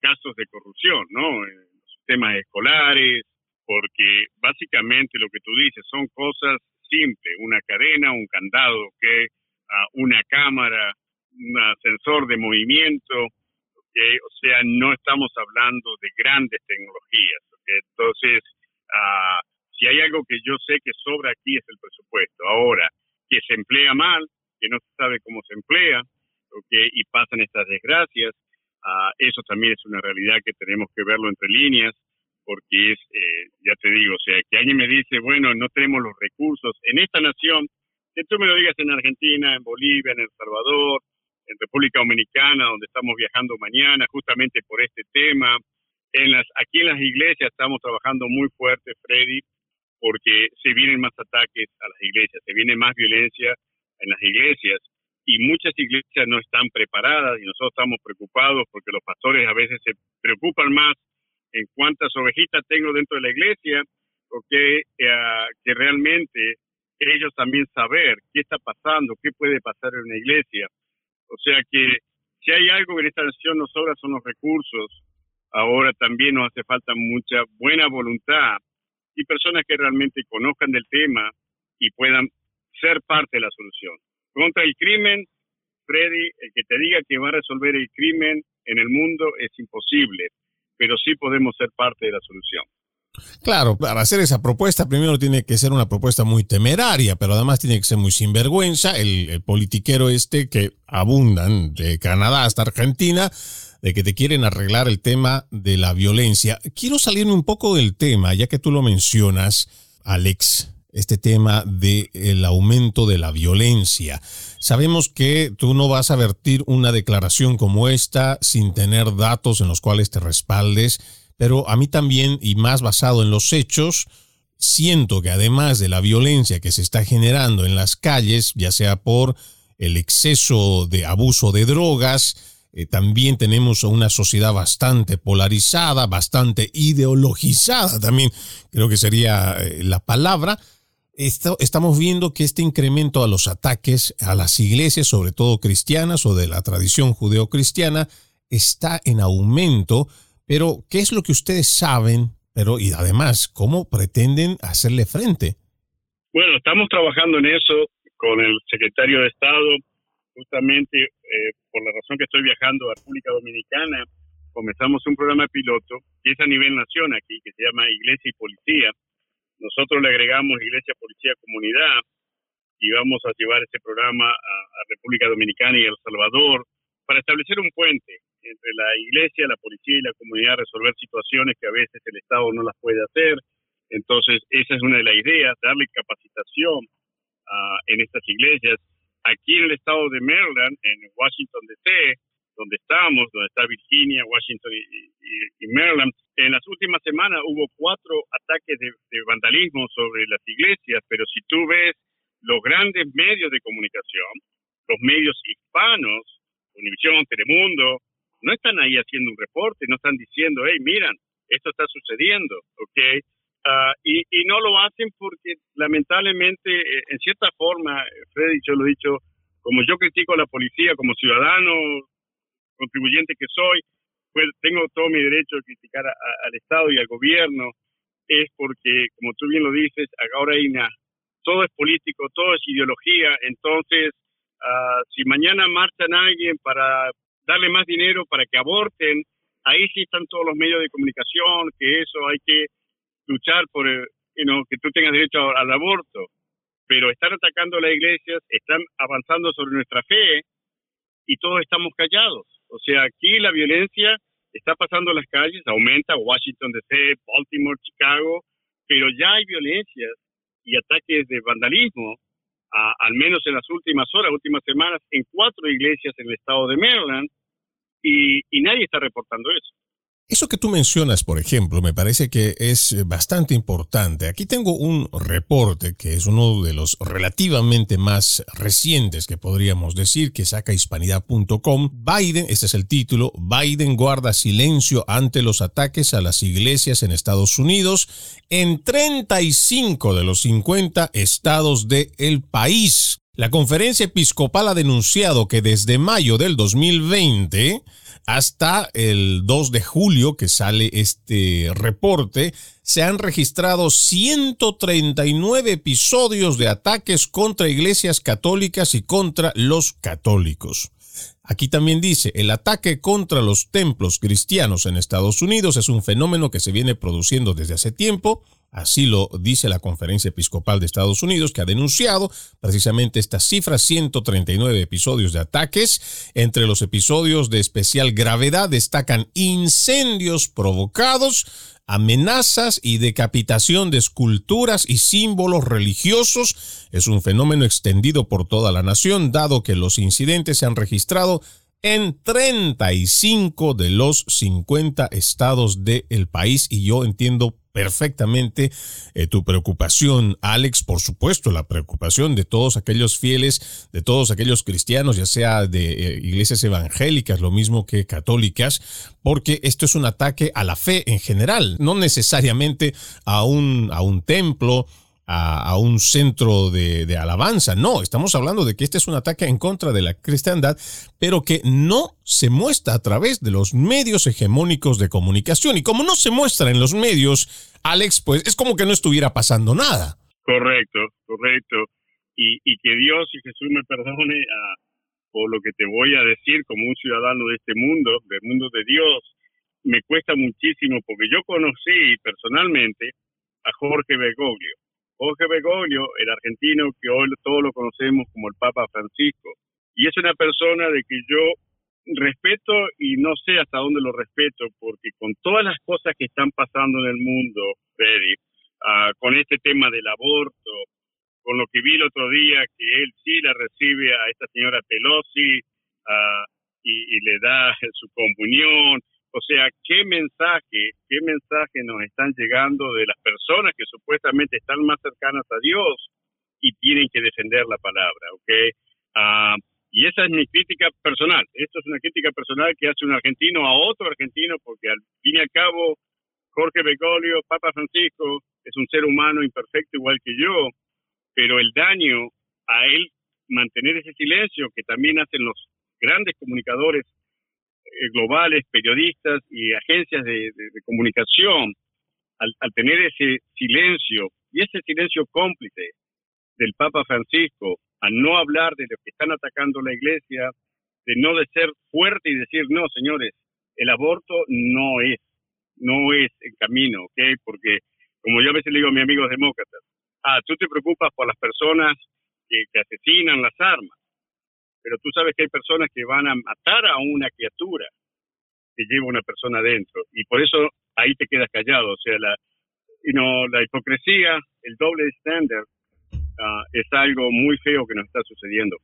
Speaker 2: casos de corrupción, ¿no? En los sistemas escolares, porque básicamente lo que tú dices son cosas simples, una cadena, un candado, que ah, una cámara, un sensor de movimiento, o sea, no estamos hablando de grandes tecnologías. Entonces, uh, si hay algo que yo sé que sobra aquí es el presupuesto. Ahora, que se emplea mal, que no se sabe cómo se emplea y pasan estas desgracias. Uh, eso también es una realidad que tenemos que verlo entre líneas, porque es, eh, ya te digo, o sea, que alguien me dice, bueno, no tenemos los recursos en esta nación, que tú me lo digas en Argentina, en Bolivia, en El Salvador, en República Dominicana, donde estamos viajando mañana, justamente por este tema. En las, aquí en las iglesias estamos trabajando muy fuerte, Freddy, porque se vienen más ataques a las iglesias, se viene más violencia, en las iglesias y muchas iglesias no están preparadas y nosotros estamos preocupados porque los pastores a veces se preocupan más en cuántas ovejitas tengo dentro de la iglesia o que, eh, que realmente ellos también saber qué está pasando, qué puede pasar en una iglesia. O sea que si hay algo que en esta nación nos sobra son los recursos, ahora también nos hace falta mucha buena voluntad y personas que realmente conozcan del tema y puedan ser parte de la solución. Contra el crimen, Freddy, el que te diga que va a resolver el crimen en el mundo es imposible, pero sí podemos ser parte de la solución.
Speaker 1: Claro, para hacer esa propuesta primero tiene que ser una propuesta muy temeraria, pero además tiene que ser muy sinvergüenza. El, politiquero este que abundan de Canadá hasta Argentina, de que te quieren arreglar el tema de la violencia. Quiero salirme un poco del tema, ya que tú lo mencionas, Alex este tema del aumento de la violencia. Sabemos que tú no vas a vertir una declaración como esta sin tener datos en los cuales te respaldes, pero a mí también, y más basado en los hechos, siento que además de la violencia que se está generando en las calles, ya sea por el exceso de abuso de drogas, eh, también tenemos una sociedad bastante polarizada, bastante ideologizada, también creo que sería eh, la palabra, estamos viendo que este incremento a los ataques a las iglesias, sobre todo cristianas o de la tradición judeocristiana, está en aumento. Pero, ¿qué es lo que ustedes saben? Pero, y además, ¿cómo pretenden hacerle frente?
Speaker 2: Bueno, estamos trabajando en eso con el secretario de Estado, justamente eh, por la razón que estoy viajando a República Dominicana, comenzamos un programa piloto que es a nivel nación aquí, que se llama Iglesia y Policía, nosotros le agregamos Iglesia, Policía, Comunidad y vamos a llevar este programa a, República Dominicana y El Salvador para establecer un puente entre la iglesia, la policía y la comunidad, resolver situaciones que a veces el Estado no las puede hacer. Entonces, esa es una de las ideas, darle capacitación en estas iglesias. Aquí en el estado de Maryland, en Washington DC, donde estamos, donde está Virginia, Washington y, Maryland. En las últimas semanas hubo cuatro ataques de, vandalismo sobre las iglesias, pero si tú ves los grandes medios de comunicación, los medios hispanos, Univisión, Telemundo, no están ahí haciendo un reporte, no están diciendo, hey, miran, esto está sucediendo, ¿ok? Ah, y, y, no lo hacen porque lamentablemente, eh, en cierta forma, Freddy, yo lo he dicho, como yo critico a la policía como ciudadano contribuyente que soy, pues tengo todo mi derecho de criticar al Estado y al gobierno, es porque, como tú bien lo dices, ahora hay una, todo es político, todo es ideología, entonces ah, si mañana marchan a alguien para darle más dinero para que aborten, ahí sí están todos los medios de comunicación, que eso hay que luchar por you que tú tengas derecho al aborto. Pero están atacando las iglesias, están avanzando sobre nuestra fe y todos estamos callados. O sea, aquí la violencia está pasando en las calles, aumenta Washington DC, Baltimore, Chicago, pero ya hay violencias y ataques de vandalismo, al menos en las últimas horas, últimas semanas, en cuatro iglesias en el estado de Maryland, y nadie está reportando eso.
Speaker 1: Eso que tú mencionas, por ejemplo, me parece que es eh, bastante importante. Aquí tengo un reporte que es uno de los relativamente más recientes que podríamos decir que saca hispanidad.com. Biden, este es el título, Biden guarda silencio ante los ataques a las iglesias en Estados Unidos en 35 de los 50 estados del país. La conferencia episcopal ha denunciado que desde mayo del 2020 hasta el 2 de julio que sale este reporte, se han registrado 139 episodios de ataques contra iglesias católicas y contra los católicos. Aquí también dice, el ataque contra los templos cristianos en Estados Unidos es un fenómeno que se viene produciendo desde hace tiempo Así lo dice la Conferencia Episcopal de Estados Unidos, que ha denunciado precisamente estas cifras, 139 episodios de ataques. Entre los episodios de especial gravedad destacan incendios provocados, amenazas y decapitación de esculturas y símbolos religiosos. Es un fenómeno extendido por toda la nación, dado que los incidentes se han registrado en 35 de los 50 estados del país y yo entiendo perfectamente eh, tu preocupación, Alex, por supuesto, la preocupación de todos aquellos fieles, de todos aquellos cristianos, ya sea de eh, iglesias evangélicas, lo mismo que católicas, porque esto es un ataque a la fe en general, no necesariamente a un, a un templo, a, un centro de, alabanza. No, estamos hablando de que este es un ataque en contra de la cristiandad, pero que no se muestra a través de los medios hegemónicos de comunicación. Y como no se muestra en los medios, Alex, pues es como que no estuviera pasando nada.
Speaker 2: Correcto, correcto. Y, que Dios y Jesús me perdone a, por lo que te voy a decir como un ciudadano de este mundo, del mundo de Dios. Me cuesta muchísimo porque yo conocí personalmente a Jorge Bergoglio Jorge Bergoglio, el argentino que hoy todos lo conocemos como el Papa Francisco. Y es una persona de que yo respeto y no sé hasta dónde lo respeto, porque con todas las cosas que están pasando en el mundo, Freddy, ah, con este tema del aborto, con lo que vi el otro día, que él sí la recibe a esta señora Pelosi ah, y, y, le da su comunión, o sea, ¿qué mensaje, qué mensaje nos están llegando de las personas que supuestamente están más cercanas a Dios y tienen que defender la palabra, ¿ok? Ah, y esa es mi crítica personal. Esto es una crítica personal que hace un argentino a otro argentino, porque al fin y al cabo, Jorge Bergoglio, Papa Francisco, es un ser humano imperfecto igual que yo, pero el daño a él mantener ese silencio que también hacen los grandes comunicadores globales, periodistas y agencias de, comunicación, al, tener ese silencio y ese silencio cómplice del Papa Francisco, a no hablar de lo que están atacando la iglesia, de no de ser fuerte y decir, no, señores, el aborto no es, no es el camino, ¿ok? Porque, como yo a veces le digo a mis amigos demócratas, ah, tú te preocupas por las personas que asesinan las armas, pero tú sabes que hay personas que van a matar a una criatura que lleva una persona dentro y por eso ahí te quedas callado, o sea, la, la hipocresía, el doble estándar ah, es algo muy feo que nos está sucediendo,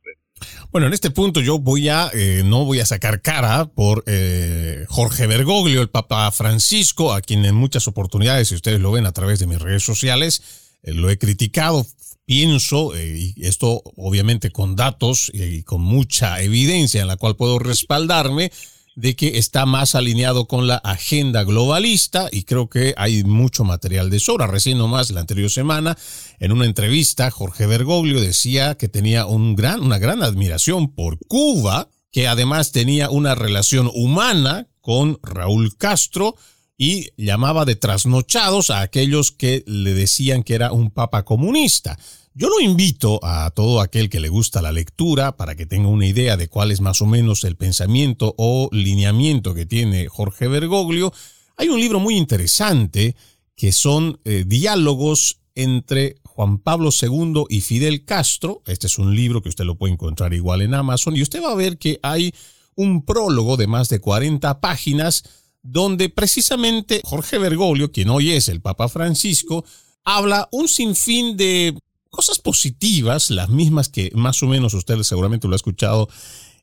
Speaker 1: Bueno, en este punto yo voy a, eh, no voy a sacar cara por eh, Jorge Bergoglio, el Papa Francisco, a quien en muchas oportunidades, si ustedes lo ven a través de mis redes sociales, eh, lo he criticado pienso, eh, y esto obviamente con datos y con mucha evidencia en la cual puedo respaldarme, de que está más alineado con la agenda globalista y creo que hay mucho material de sobra. Recién nomás la anterior semana, en una entrevista, Jorge Bergoglio decía que tenía un gran, una gran admiración por Cuba, que además tenía una relación humana con Raúl Castro, y llamaba de trasnochados a aquellos que le decían que era un papa comunista. Yo lo invito a todo aquel que le gusta la lectura para que tenga una idea de cuál es más o menos el pensamiento o lineamiento que tiene Jorge Bergoglio. Hay un libro muy interesante que son eh, diálogos entre Juan Pablo II y Fidel Castro. Este es un libro que usted lo puede encontrar igual en Amazon y usted va a ver que hay un prólogo de más de 40 páginas donde precisamente Jorge Bergoglio, quien hoy es el Papa Francisco, habla un sinfín de cosas positivas, las mismas que más o menos usted seguramente lo ha escuchado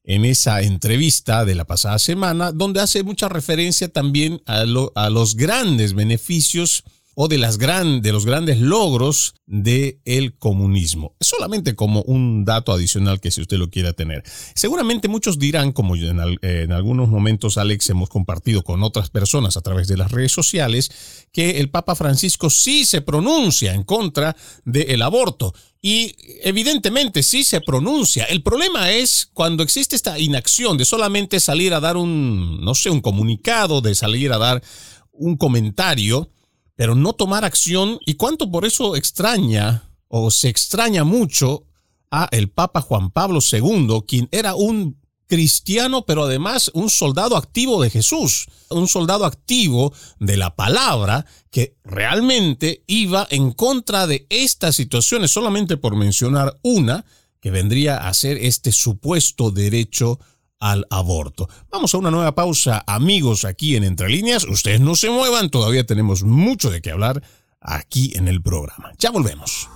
Speaker 1: en esa entrevista de la pasada semana, donde hace mucha referencia también a, a los grandes beneficios o de, las gran, de los grandes logros del el comunismo. Solamente como un dato adicional que si usted lo quiera tener. Seguramente muchos dirán, como en algunos momentos Alex hemos compartido con otras personas a través de las redes sociales, que el Papa Francisco sí se pronuncia en contra del aborto. Y evidentemente sí se pronuncia. El problema es cuando existe esta inacción de solamente salir a dar un, no sé, un comunicado, de salir a dar un comentario pero no tomar acción y cuánto por eso extraña o se extraña mucho a el Papa Juan Pablo II, quien era un cristiano, pero además un soldado activo de Jesús, un soldado activo de la palabra que realmente iba en contra de estas situaciones, solamente por mencionar una, que vendría a ser este supuesto derecho al aborto. Vamos a una nueva pausa, amigos, aquí en Entre Líneas. Ustedes no se muevan, todavía tenemos mucho de qué hablar aquí en el programa. Ya volvemos.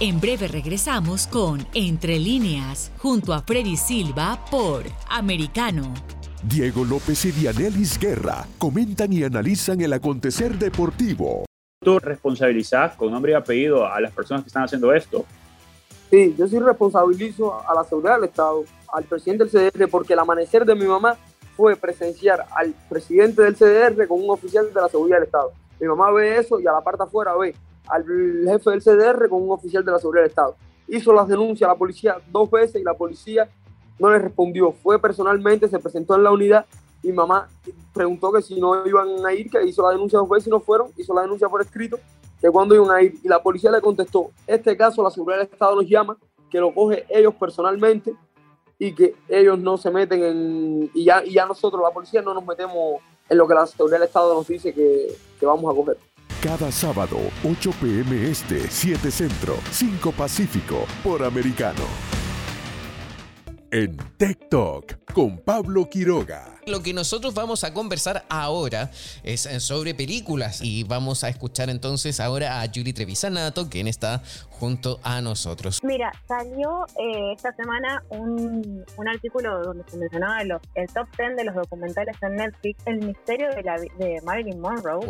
Speaker 3: En breve regresamos con Entre Líneas, junto a Freddy Silva por Americano.
Speaker 4: Diego López y Dianelis Guerra comentan y analizan el acontecer deportivo.
Speaker 13: ¿Tú responsabilizas con nombre y apellido a las personas que están haciendo esto?
Speaker 12: Sí, yo sí responsabilizo a la seguridad del Estado, al presidente del CDR, porque el amanecer de mi mamá fue presenciar al presidente del CDR con un oficial de la seguridad del Estado. Mi mamá ve eso y a la parte afuera ve al jefe del CDR con un oficial de la seguridad del Estado. Hizo las denuncias a la policía dos veces y la policía no le respondió. Fue personalmente, se presentó en la unidad y mamá preguntó que si no iban a ir, que hizo la denuncia dos veces y no fueron, hizo la denuncia por escrito, que cuando iban a ir. Y la policía le contestó, este caso la seguridad del Estado nos llama, que lo coge ellos personalmente y que ellos no se meten en, y ya, y ya nosotros, la policía, no nos metemos en lo que la seguridad del Estado nos dice que, que vamos a coger.
Speaker 4: Cada sábado, 8 pm este, 7 centro, 5 pacífico, por americano. En Talk con Pablo Quiroga.
Speaker 8: Lo que nosotros vamos a conversar ahora es sobre películas. Y vamos a escuchar entonces ahora a Julie Trevisanato, quien está junto a nosotros.
Speaker 10: Mira, salió eh, esta semana un, un, artículo donde se mencionaba el top 10 de los documentales en Netflix, El misterio de, la, de Marilyn Monroe.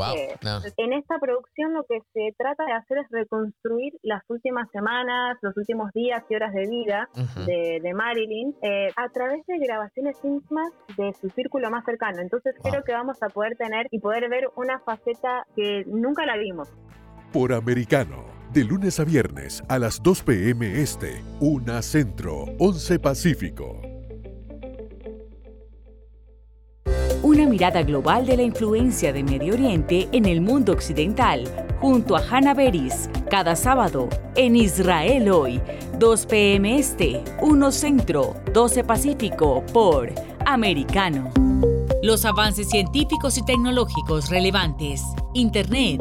Speaker 10: En esta producción lo que se trata de hacer es reconstruir las últimas semanas, los últimos días y horas de vida de, de, Marilyn eh, a través de grabaciones íntimas de su círculo más cercano. Entonces creo que vamos a poder tener y poder ver una faceta que nunca la vimos.
Speaker 4: Por americano de lunes a viernes a las 2 p.m. Este, 1 Centro, 11 Pacífico.
Speaker 3: Una mirada global de la influencia de Medio Oriente en el mundo occidental, junto a Hannah Beris, cada sábado en Israel hoy, 2 p.m. Este, 1 Centro, 12 Pacífico, por Americano. Los avances científicos y tecnológicos relevantes, Internet,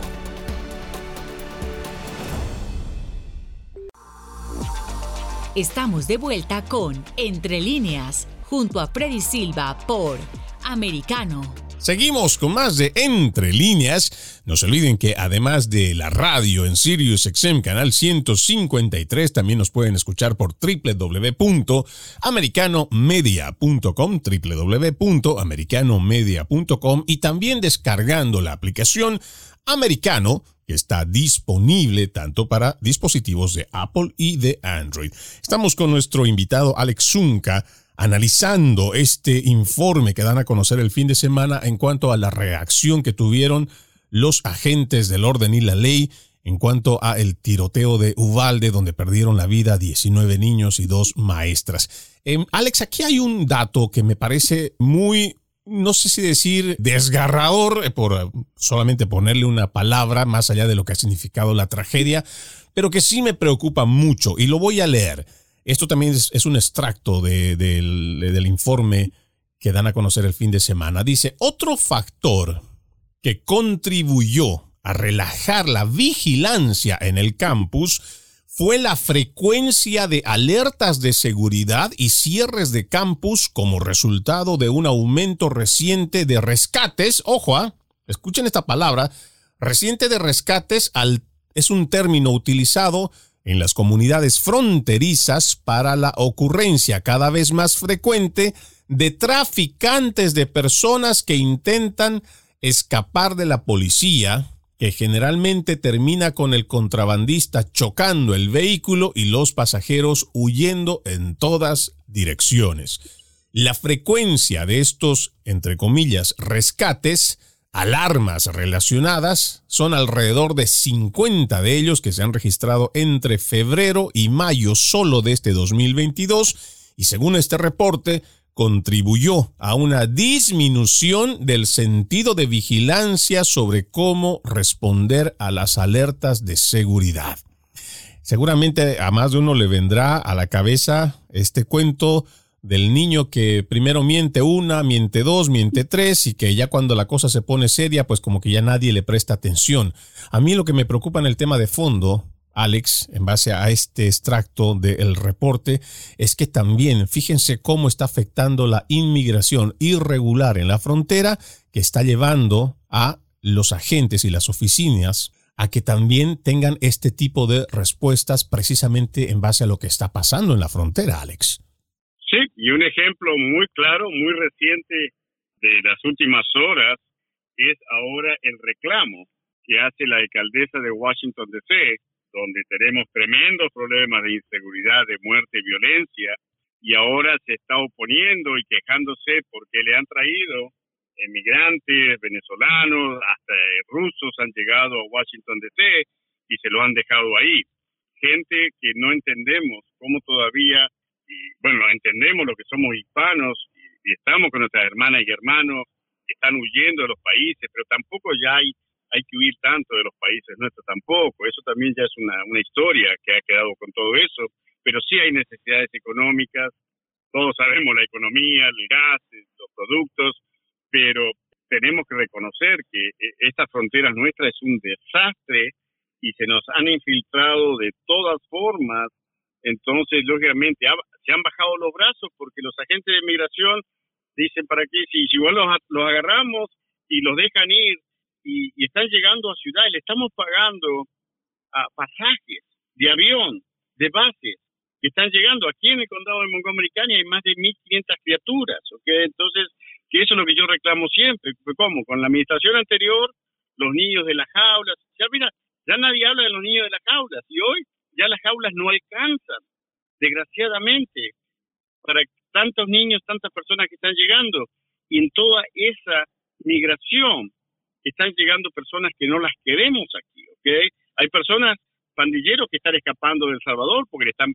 Speaker 3: Estamos de vuelta con Entre líneas, junto a Freddy Silva por Americano.
Speaker 1: Seguimos con más de Entre líneas. No se olviden que además de la radio en Sirius XM canal 153, también nos pueden escuchar por www.americanomedia.com, www.americanomedia.com y también descargando la aplicación Americano está disponible tanto para dispositivos de Apple y de Android. Estamos con nuestro invitado Alex Zunca analizando este informe que dan a conocer el fin de semana en cuanto a la reacción que tuvieron los agentes del orden y la ley en cuanto a el tiroteo de Uvalde, donde perdieron la vida 19 niños y dos maestras. Em, Alex, aquí hay un dato que me parece muy, no sé si decir desgarrador, eh, por eh, solamente ponerle una palabra más allá de lo que ha significado la tragedia, pero que sí me preocupa mucho y lo voy a leer. Esto también es, un extracto del informe que dan a conocer el fin de semana. Dice, otro factor que contribuyó a relajar la vigilancia en el campus fue la frecuencia de alertas de seguridad y cierres de campus como resultado de un aumento reciente de rescates. Ojo, ¿ah? escuchen esta palabra. Reciente de rescates es un término utilizado en las comunidades fronterizas para la ocurrencia cada vez más frecuente de traficantes de personas que intentan escapar de la policía, que generalmente termina con el contrabandista chocando el vehículo y los pasajeros huyendo en todas direcciones. La frecuencia de estos, entre comillas, rescates alarmas relacionadas. Son alrededor de 50 de ellos que se han registrado entre febrero y mayo solo de este 2022 y según este reporte contribuyó a una disminución del sentido de vigilancia sobre cómo responder a las alertas de seguridad. Seguramente a más de uno le vendrá a la cabeza este cuento del niño que primero miente una, miente dos, miente tres y que ya cuando la cosa se pone seria, pues como que ya nadie le presta atención. A mí lo que me preocupa en el tema de fondo, Alex, en base a este extracto del reporte, es que también fíjense cómo está afectando la inmigración irregular en la frontera que está llevando a los agentes y las oficinas a que también tengan este tipo de respuestas precisamente en base a lo que está pasando en la frontera, Alex.
Speaker 2: Sí, y un ejemplo muy claro, muy reciente de las últimas horas es ahora el reclamo que hace la alcaldesa de Washington DC, donde tenemos tremendos problemas de inseguridad, de muerte y violencia, y ahora se está oponiendo y quejándose porque le han traído emigrantes venezolanos, hasta rusos han llegado a Washington DC y se lo han dejado ahí. Gente que no entendemos cómo todavía bueno, entendemos lo que somos hispanos y, estamos con nuestras hermanas y hermanos que están huyendo de los países, pero tampoco ya hay, hay que huir tanto de los países nuestros tampoco. Eso también ya es una, una historia que ha quedado con todo eso, pero sí hay necesidades económicas, todos sabemos la economía, el gas, los productos, pero tenemos que reconocer que eh, esta frontera nuestra es un desastre y se nos han infiltrado de todas formas entonces, lógicamente, se han bajado los brazos porque los agentes de migración dicen, ¿para qué? Si, si igual los, los agarramos y los dejan ir y, están llegando a ciudad y le estamos pagando a pasajes de avión, de bases, que están llegando. Aquí en el condado de Montgomery hay más de 1.500 criaturas, ¿ok? Entonces, que eso es lo que yo reclamo siempre. ¿Cómo? Con la administración anterior, los niños de las jaulas. Ya, mira, ya nadie habla de los niños de las jaulas. Y hoy ya las jaulas no alcanzan, desgraciadamente, para tantos niños, tantas personas que están llegando. Y en toda esa migración están llegando personas que no las queremos aquí, ¿ok? Hay personas, pandilleros, que están escapando de Salvador porque le están...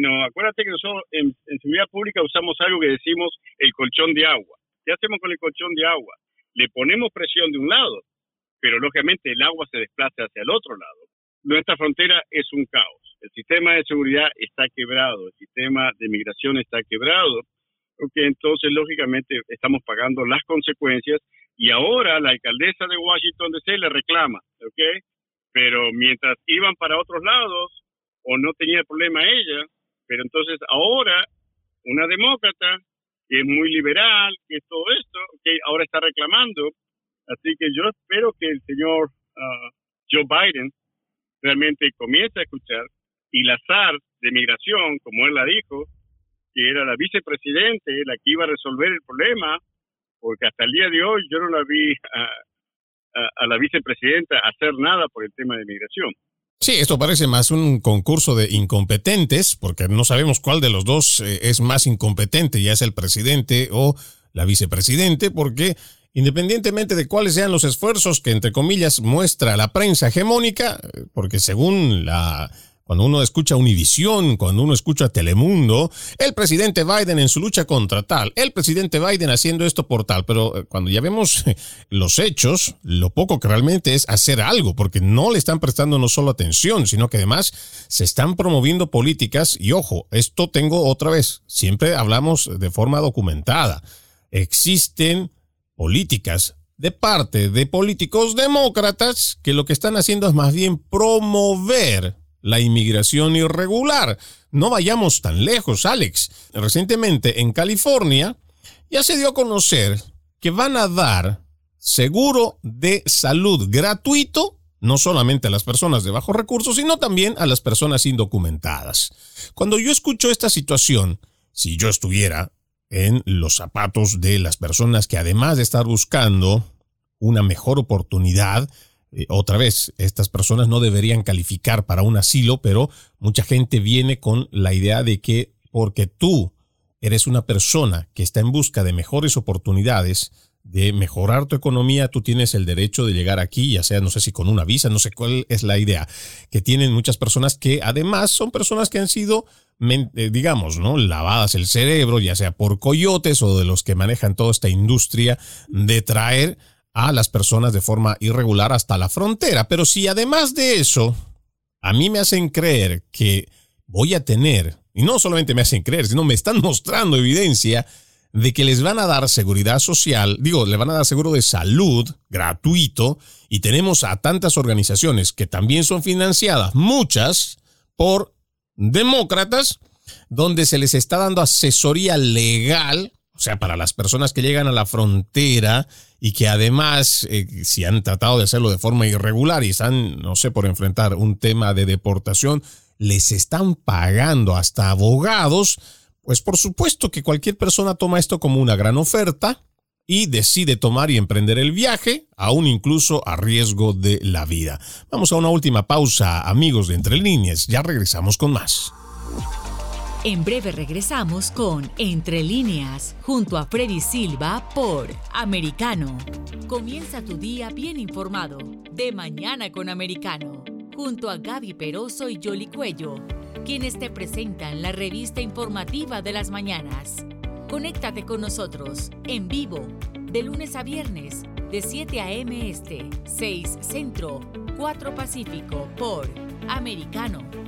Speaker 2: no, acuérdate que nosotros en, en seguridad pública usamos algo que decimos el colchón de agua. ¿Qué hacemos con el colchón de agua? Le ponemos presión de un lado pero lógicamente el agua se desplaza hacia el otro lado. Nuestra frontera es un caos. El sistema de seguridad está quebrado, el sistema de migración está quebrado, porque entonces lógicamente estamos pagando las consecuencias y ahora la alcaldesa de Washington DC le reclama, ¿ok? Pero mientras iban para otros lados o no tenía problema ella, pero entonces ahora una demócrata que es muy liberal, que es todo esto, que ahora está reclamando. Así que yo espero que el señor ah, Joe Biden realmente comience a escuchar y la SAR de migración, como él la dijo, que era la vicepresidente la que iba a resolver el problema, porque hasta el día de hoy yo no la vi a, a la vicepresidenta hacer nada por el tema de migración.
Speaker 1: Sí, esto parece más un concurso de incompetentes, porque no sabemos cuál de los dos eh, es más incompetente, ya es el presidente o la vicepresidente, porque independientemente de cuáles sean los esfuerzos que, entre comillas, muestra la prensa hegemónica, eh, porque según la cuando uno escucha Univisión, cuando uno escucha Telemundo, el presidente Biden en su lucha contra tal, el presidente Biden haciendo esto por tal, pero eh, cuando ya vemos los hechos, lo poco que realmente es hacer algo, porque no le están prestando no solo atención, sino que además se están promoviendo políticas, y ojo, esto tengo otra vez, siempre hablamos de forma documentada, existen políticas de parte de políticos demócratas que lo que están haciendo es más bien promover la inmigración irregular. No vayamos tan lejos, Alex. Recientemente en California ya se dio a conocer que van a dar seguro de salud gratuito no solamente a las personas de bajos recursos, sino también a las personas indocumentadas. Cuando yo escucho esta situación, si yo estuviera en los zapatos de las personas que además de estar buscando una mejor oportunidad, eh, otra vez, estas personas no deberían calificar para un asilo, pero mucha gente viene con la idea de que porque tú eres una persona que está en busca de mejores oportunidades, de mejorar tu economía, tú tienes el derecho de llegar aquí, ya sea, no sé si con una visa, no sé cuál es la idea, que tienen muchas personas que además son personas que han sido, eh, digamos, ¿no? Lavadas el cerebro, ya sea por coyotes o de los que manejan toda esta industria de traer a las personas de forma irregular hasta la frontera. Pero si además de eso, a mí me hacen creer que voy a tener, y no solamente me hacen creer, sino me están mostrando evidencia de que les van a dar seguridad social, digo, le van a dar seguro de salud gratuito, y tenemos a tantas organizaciones que también son financiadas, muchas por demócratas, donde se les está dando asesoría legal o sea, para las personas que llegan a la frontera y que además, eh, si han tratado de hacerlo de forma irregular y están, no sé, por enfrentar un tema de deportación, les están pagando hasta abogados, pues por supuesto que cualquier persona toma esto como una gran oferta y decide tomar y emprender el viaje, aún incluso a riesgo de la vida. Vamos a una última pausa, amigos de Entre Líneas, ya regresamos con más.
Speaker 3: En breve regresamos con Entre líneas, junto a Freddy Silva por Americano. Comienza tu día bien informado, de mañana con Americano, junto a Gaby Peroso y Jolly Cuello, quienes te presentan la revista informativa de las mañanas. Conéctate con nosotros en vivo, de lunes a viernes, de 7 a.m. Este, 6 Centro, 4 Pacífico, por Americano.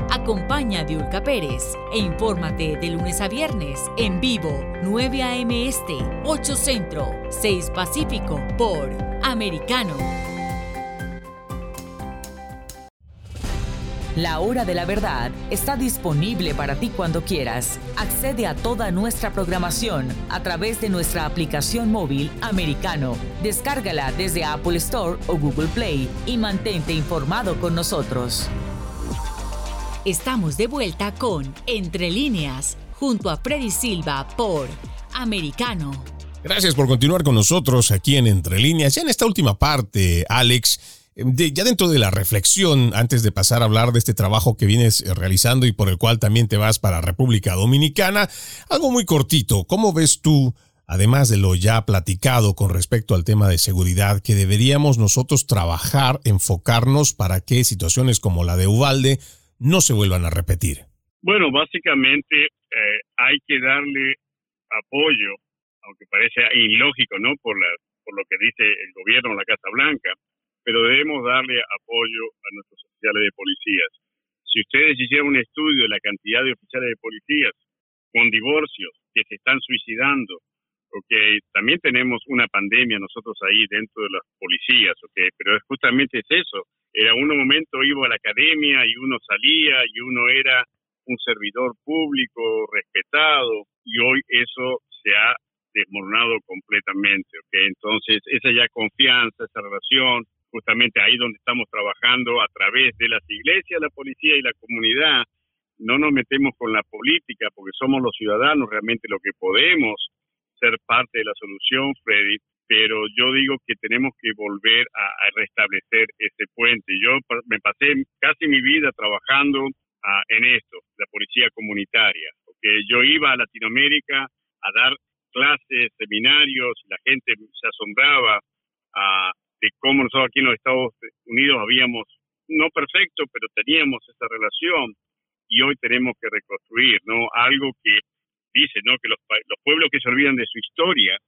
Speaker 3: Acompaña a Diulca Pérez e infórmate de lunes a viernes en vivo 9 a.m. Este, 8 Centro, 6 Pacífico por Americano. La hora de la verdad está disponible para ti cuando quieras. Accede a toda nuestra programación a través de nuestra aplicación móvil americano. Descárgala desde Apple Store o Google Play y mantente informado con nosotros. Estamos de vuelta con Entre líneas, junto a Freddy Silva por Americano.
Speaker 1: Gracias por continuar con nosotros aquí en Entre líneas. Ya en esta última parte, Alex Em, ya dentro de la reflexión, antes de pasar a hablar de este trabajo que vienes eh, realizando y por el cual también te vas para República Dominicana, algo muy cortito, ¿cómo ves tú, además de lo ya platicado con respecto al tema de seguridad, que deberíamos nosotros trabajar, enfocarnos para que situaciones como la de Ubalde no se vuelvan a repetir?
Speaker 2: Bueno, básicamente eh, hay que darle apoyo, aunque parece ilógico, ¿no? Por, la, por lo que dice el gobierno, la Casa Blanca pero debemos darle apoyo a nuestros oficiales de policías. Si ustedes hicieran un estudio de la cantidad de oficiales de policías con divorcios que se están suicidando, porque también tenemos una pandemia nosotros ahí dentro de las policías, okay, pero justamente es eso. Era un momento iba a la academia y uno salía y uno era un servidor público respetado y hoy eso se ha desmoronado completamente, okay. Entonces esa ya confianza, esa relación, justamente ahí donde estamos trabajando a través de las iglesias, la policía y la comunidad. No nos metemos con la política porque somos los ciudadanos realmente lo que podemos ser parte de la solución, Freddy, pero yo digo que tenemos que volver a, restablecer ese puente. Yo me pasé casi mi vida trabajando ah, en esto, la policía comunitaria, porque yo iba a Latinoamérica a dar clases, seminarios, la gente se asombraba a, de cómo nosotros aquí en los Estados Unidos habíamos, no perfecto, pero teníamos esa relación y hoy tenemos que reconstruir, ¿no? Algo que dice, ¿no? Que los, los pueblos que se olvidan de su historia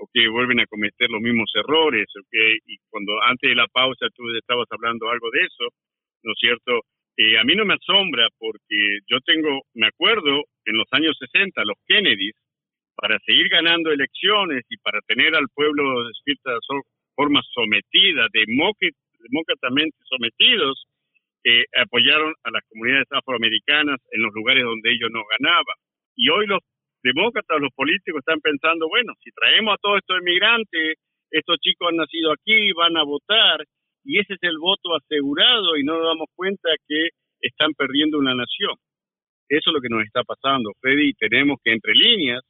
Speaker 2: o que vuelven a cometer los mismos errores, o que, y cuando antes de la pausa tú estabas hablando algo de eso, ¿no es cierto? Eh, a mí no me asombra porque yo tengo, me acuerdo en los años 60, los Kennedys, para seguir ganando elecciones y para tener al pueblo de forma sometida, demócratamente sometidos, que apoyaron a las comunidades afroamericanas en los lugares donde ellos no ganaban. Y hoy los demócratas, los políticos están pensando, bueno, si traemos a todos estos inmigrantes, estos chicos han nacido aquí, van a votar, y ese es el voto asegurado y no nos damos cuenta que están perdiendo una nación. Eso es lo que nos está pasando, Freddy, tenemos que entre líneas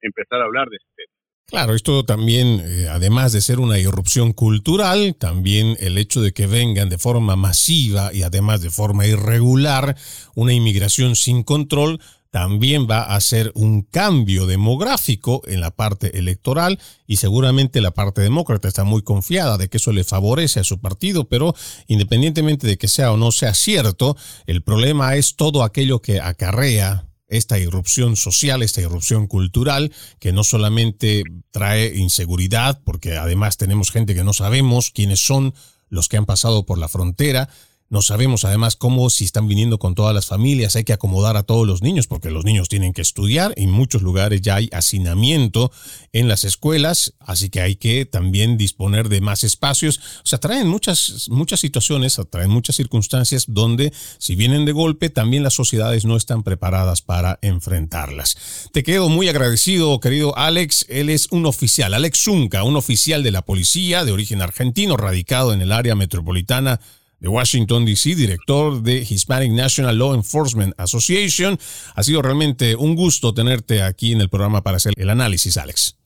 Speaker 2: empezar a hablar de este tema.
Speaker 1: Claro, esto también, eh, además de ser una irrupción cultural, también el hecho de que vengan de forma masiva y además de forma irregular, una inmigración sin control, también va a ser un cambio demográfico en la parte electoral y seguramente la parte demócrata está muy confiada de que eso le favorece a su partido, pero independientemente de que sea o no sea cierto, el problema es todo aquello que acarrea esta irrupción social, esta irrupción cultural, que no solamente trae inseguridad, porque además tenemos gente que no sabemos quiénes son los que han pasado por la frontera, no sabemos además cómo si están viniendo con todas las familias, hay que acomodar a todos los niños porque los niños tienen que estudiar. En muchos lugares ya hay hacinamiento en las escuelas, así que hay que también disponer de más espacios. O sea, traen muchas, muchas situaciones, traen muchas circunstancias donde si vienen de golpe, también las sociedades no están preparadas para enfrentarlas. Te quedo muy agradecido, querido Alex. Él es un oficial, Alex Zunca, un oficial de la policía de origen argentino, radicado en el área metropolitana de Washington, D.C., director de Hispanic National Law Enforcement Association. Ha sido realmente un gusto tenerte aquí en el programa para hacer el análisis, Alex.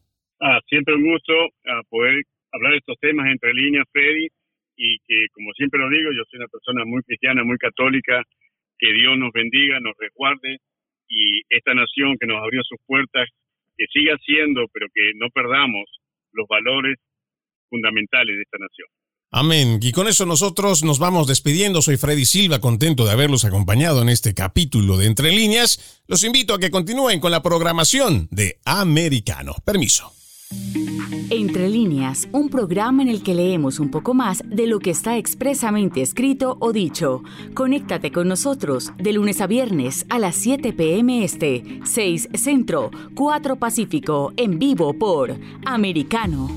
Speaker 2: Ah, siempre un gusto ah, poder hablar de estos temas entre líneas, Freddy, y que, como siempre lo digo, yo soy una persona muy cristiana, muy católica, que Dios nos bendiga, nos resguarde y esta nación que nos abrió sus puertas, que siga siendo, pero que no perdamos los valores fundamentales de esta nación.
Speaker 1: Amén. Y con eso nosotros nos vamos despidiendo. Soy Freddy Silva, contento de haberlos acompañado en este capítulo de Entre Líneas. Los invito a que continúen con la programación de Americano. Permiso.
Speaker 3: Entre líneas, un programa en el que leemos un poco más de lo que está expresamente escrito o dicho. Conéctate con nosotros de lunes a viernes a las 7 pm este, 6 Centro, 4 Pacífico, en vivo por Americano.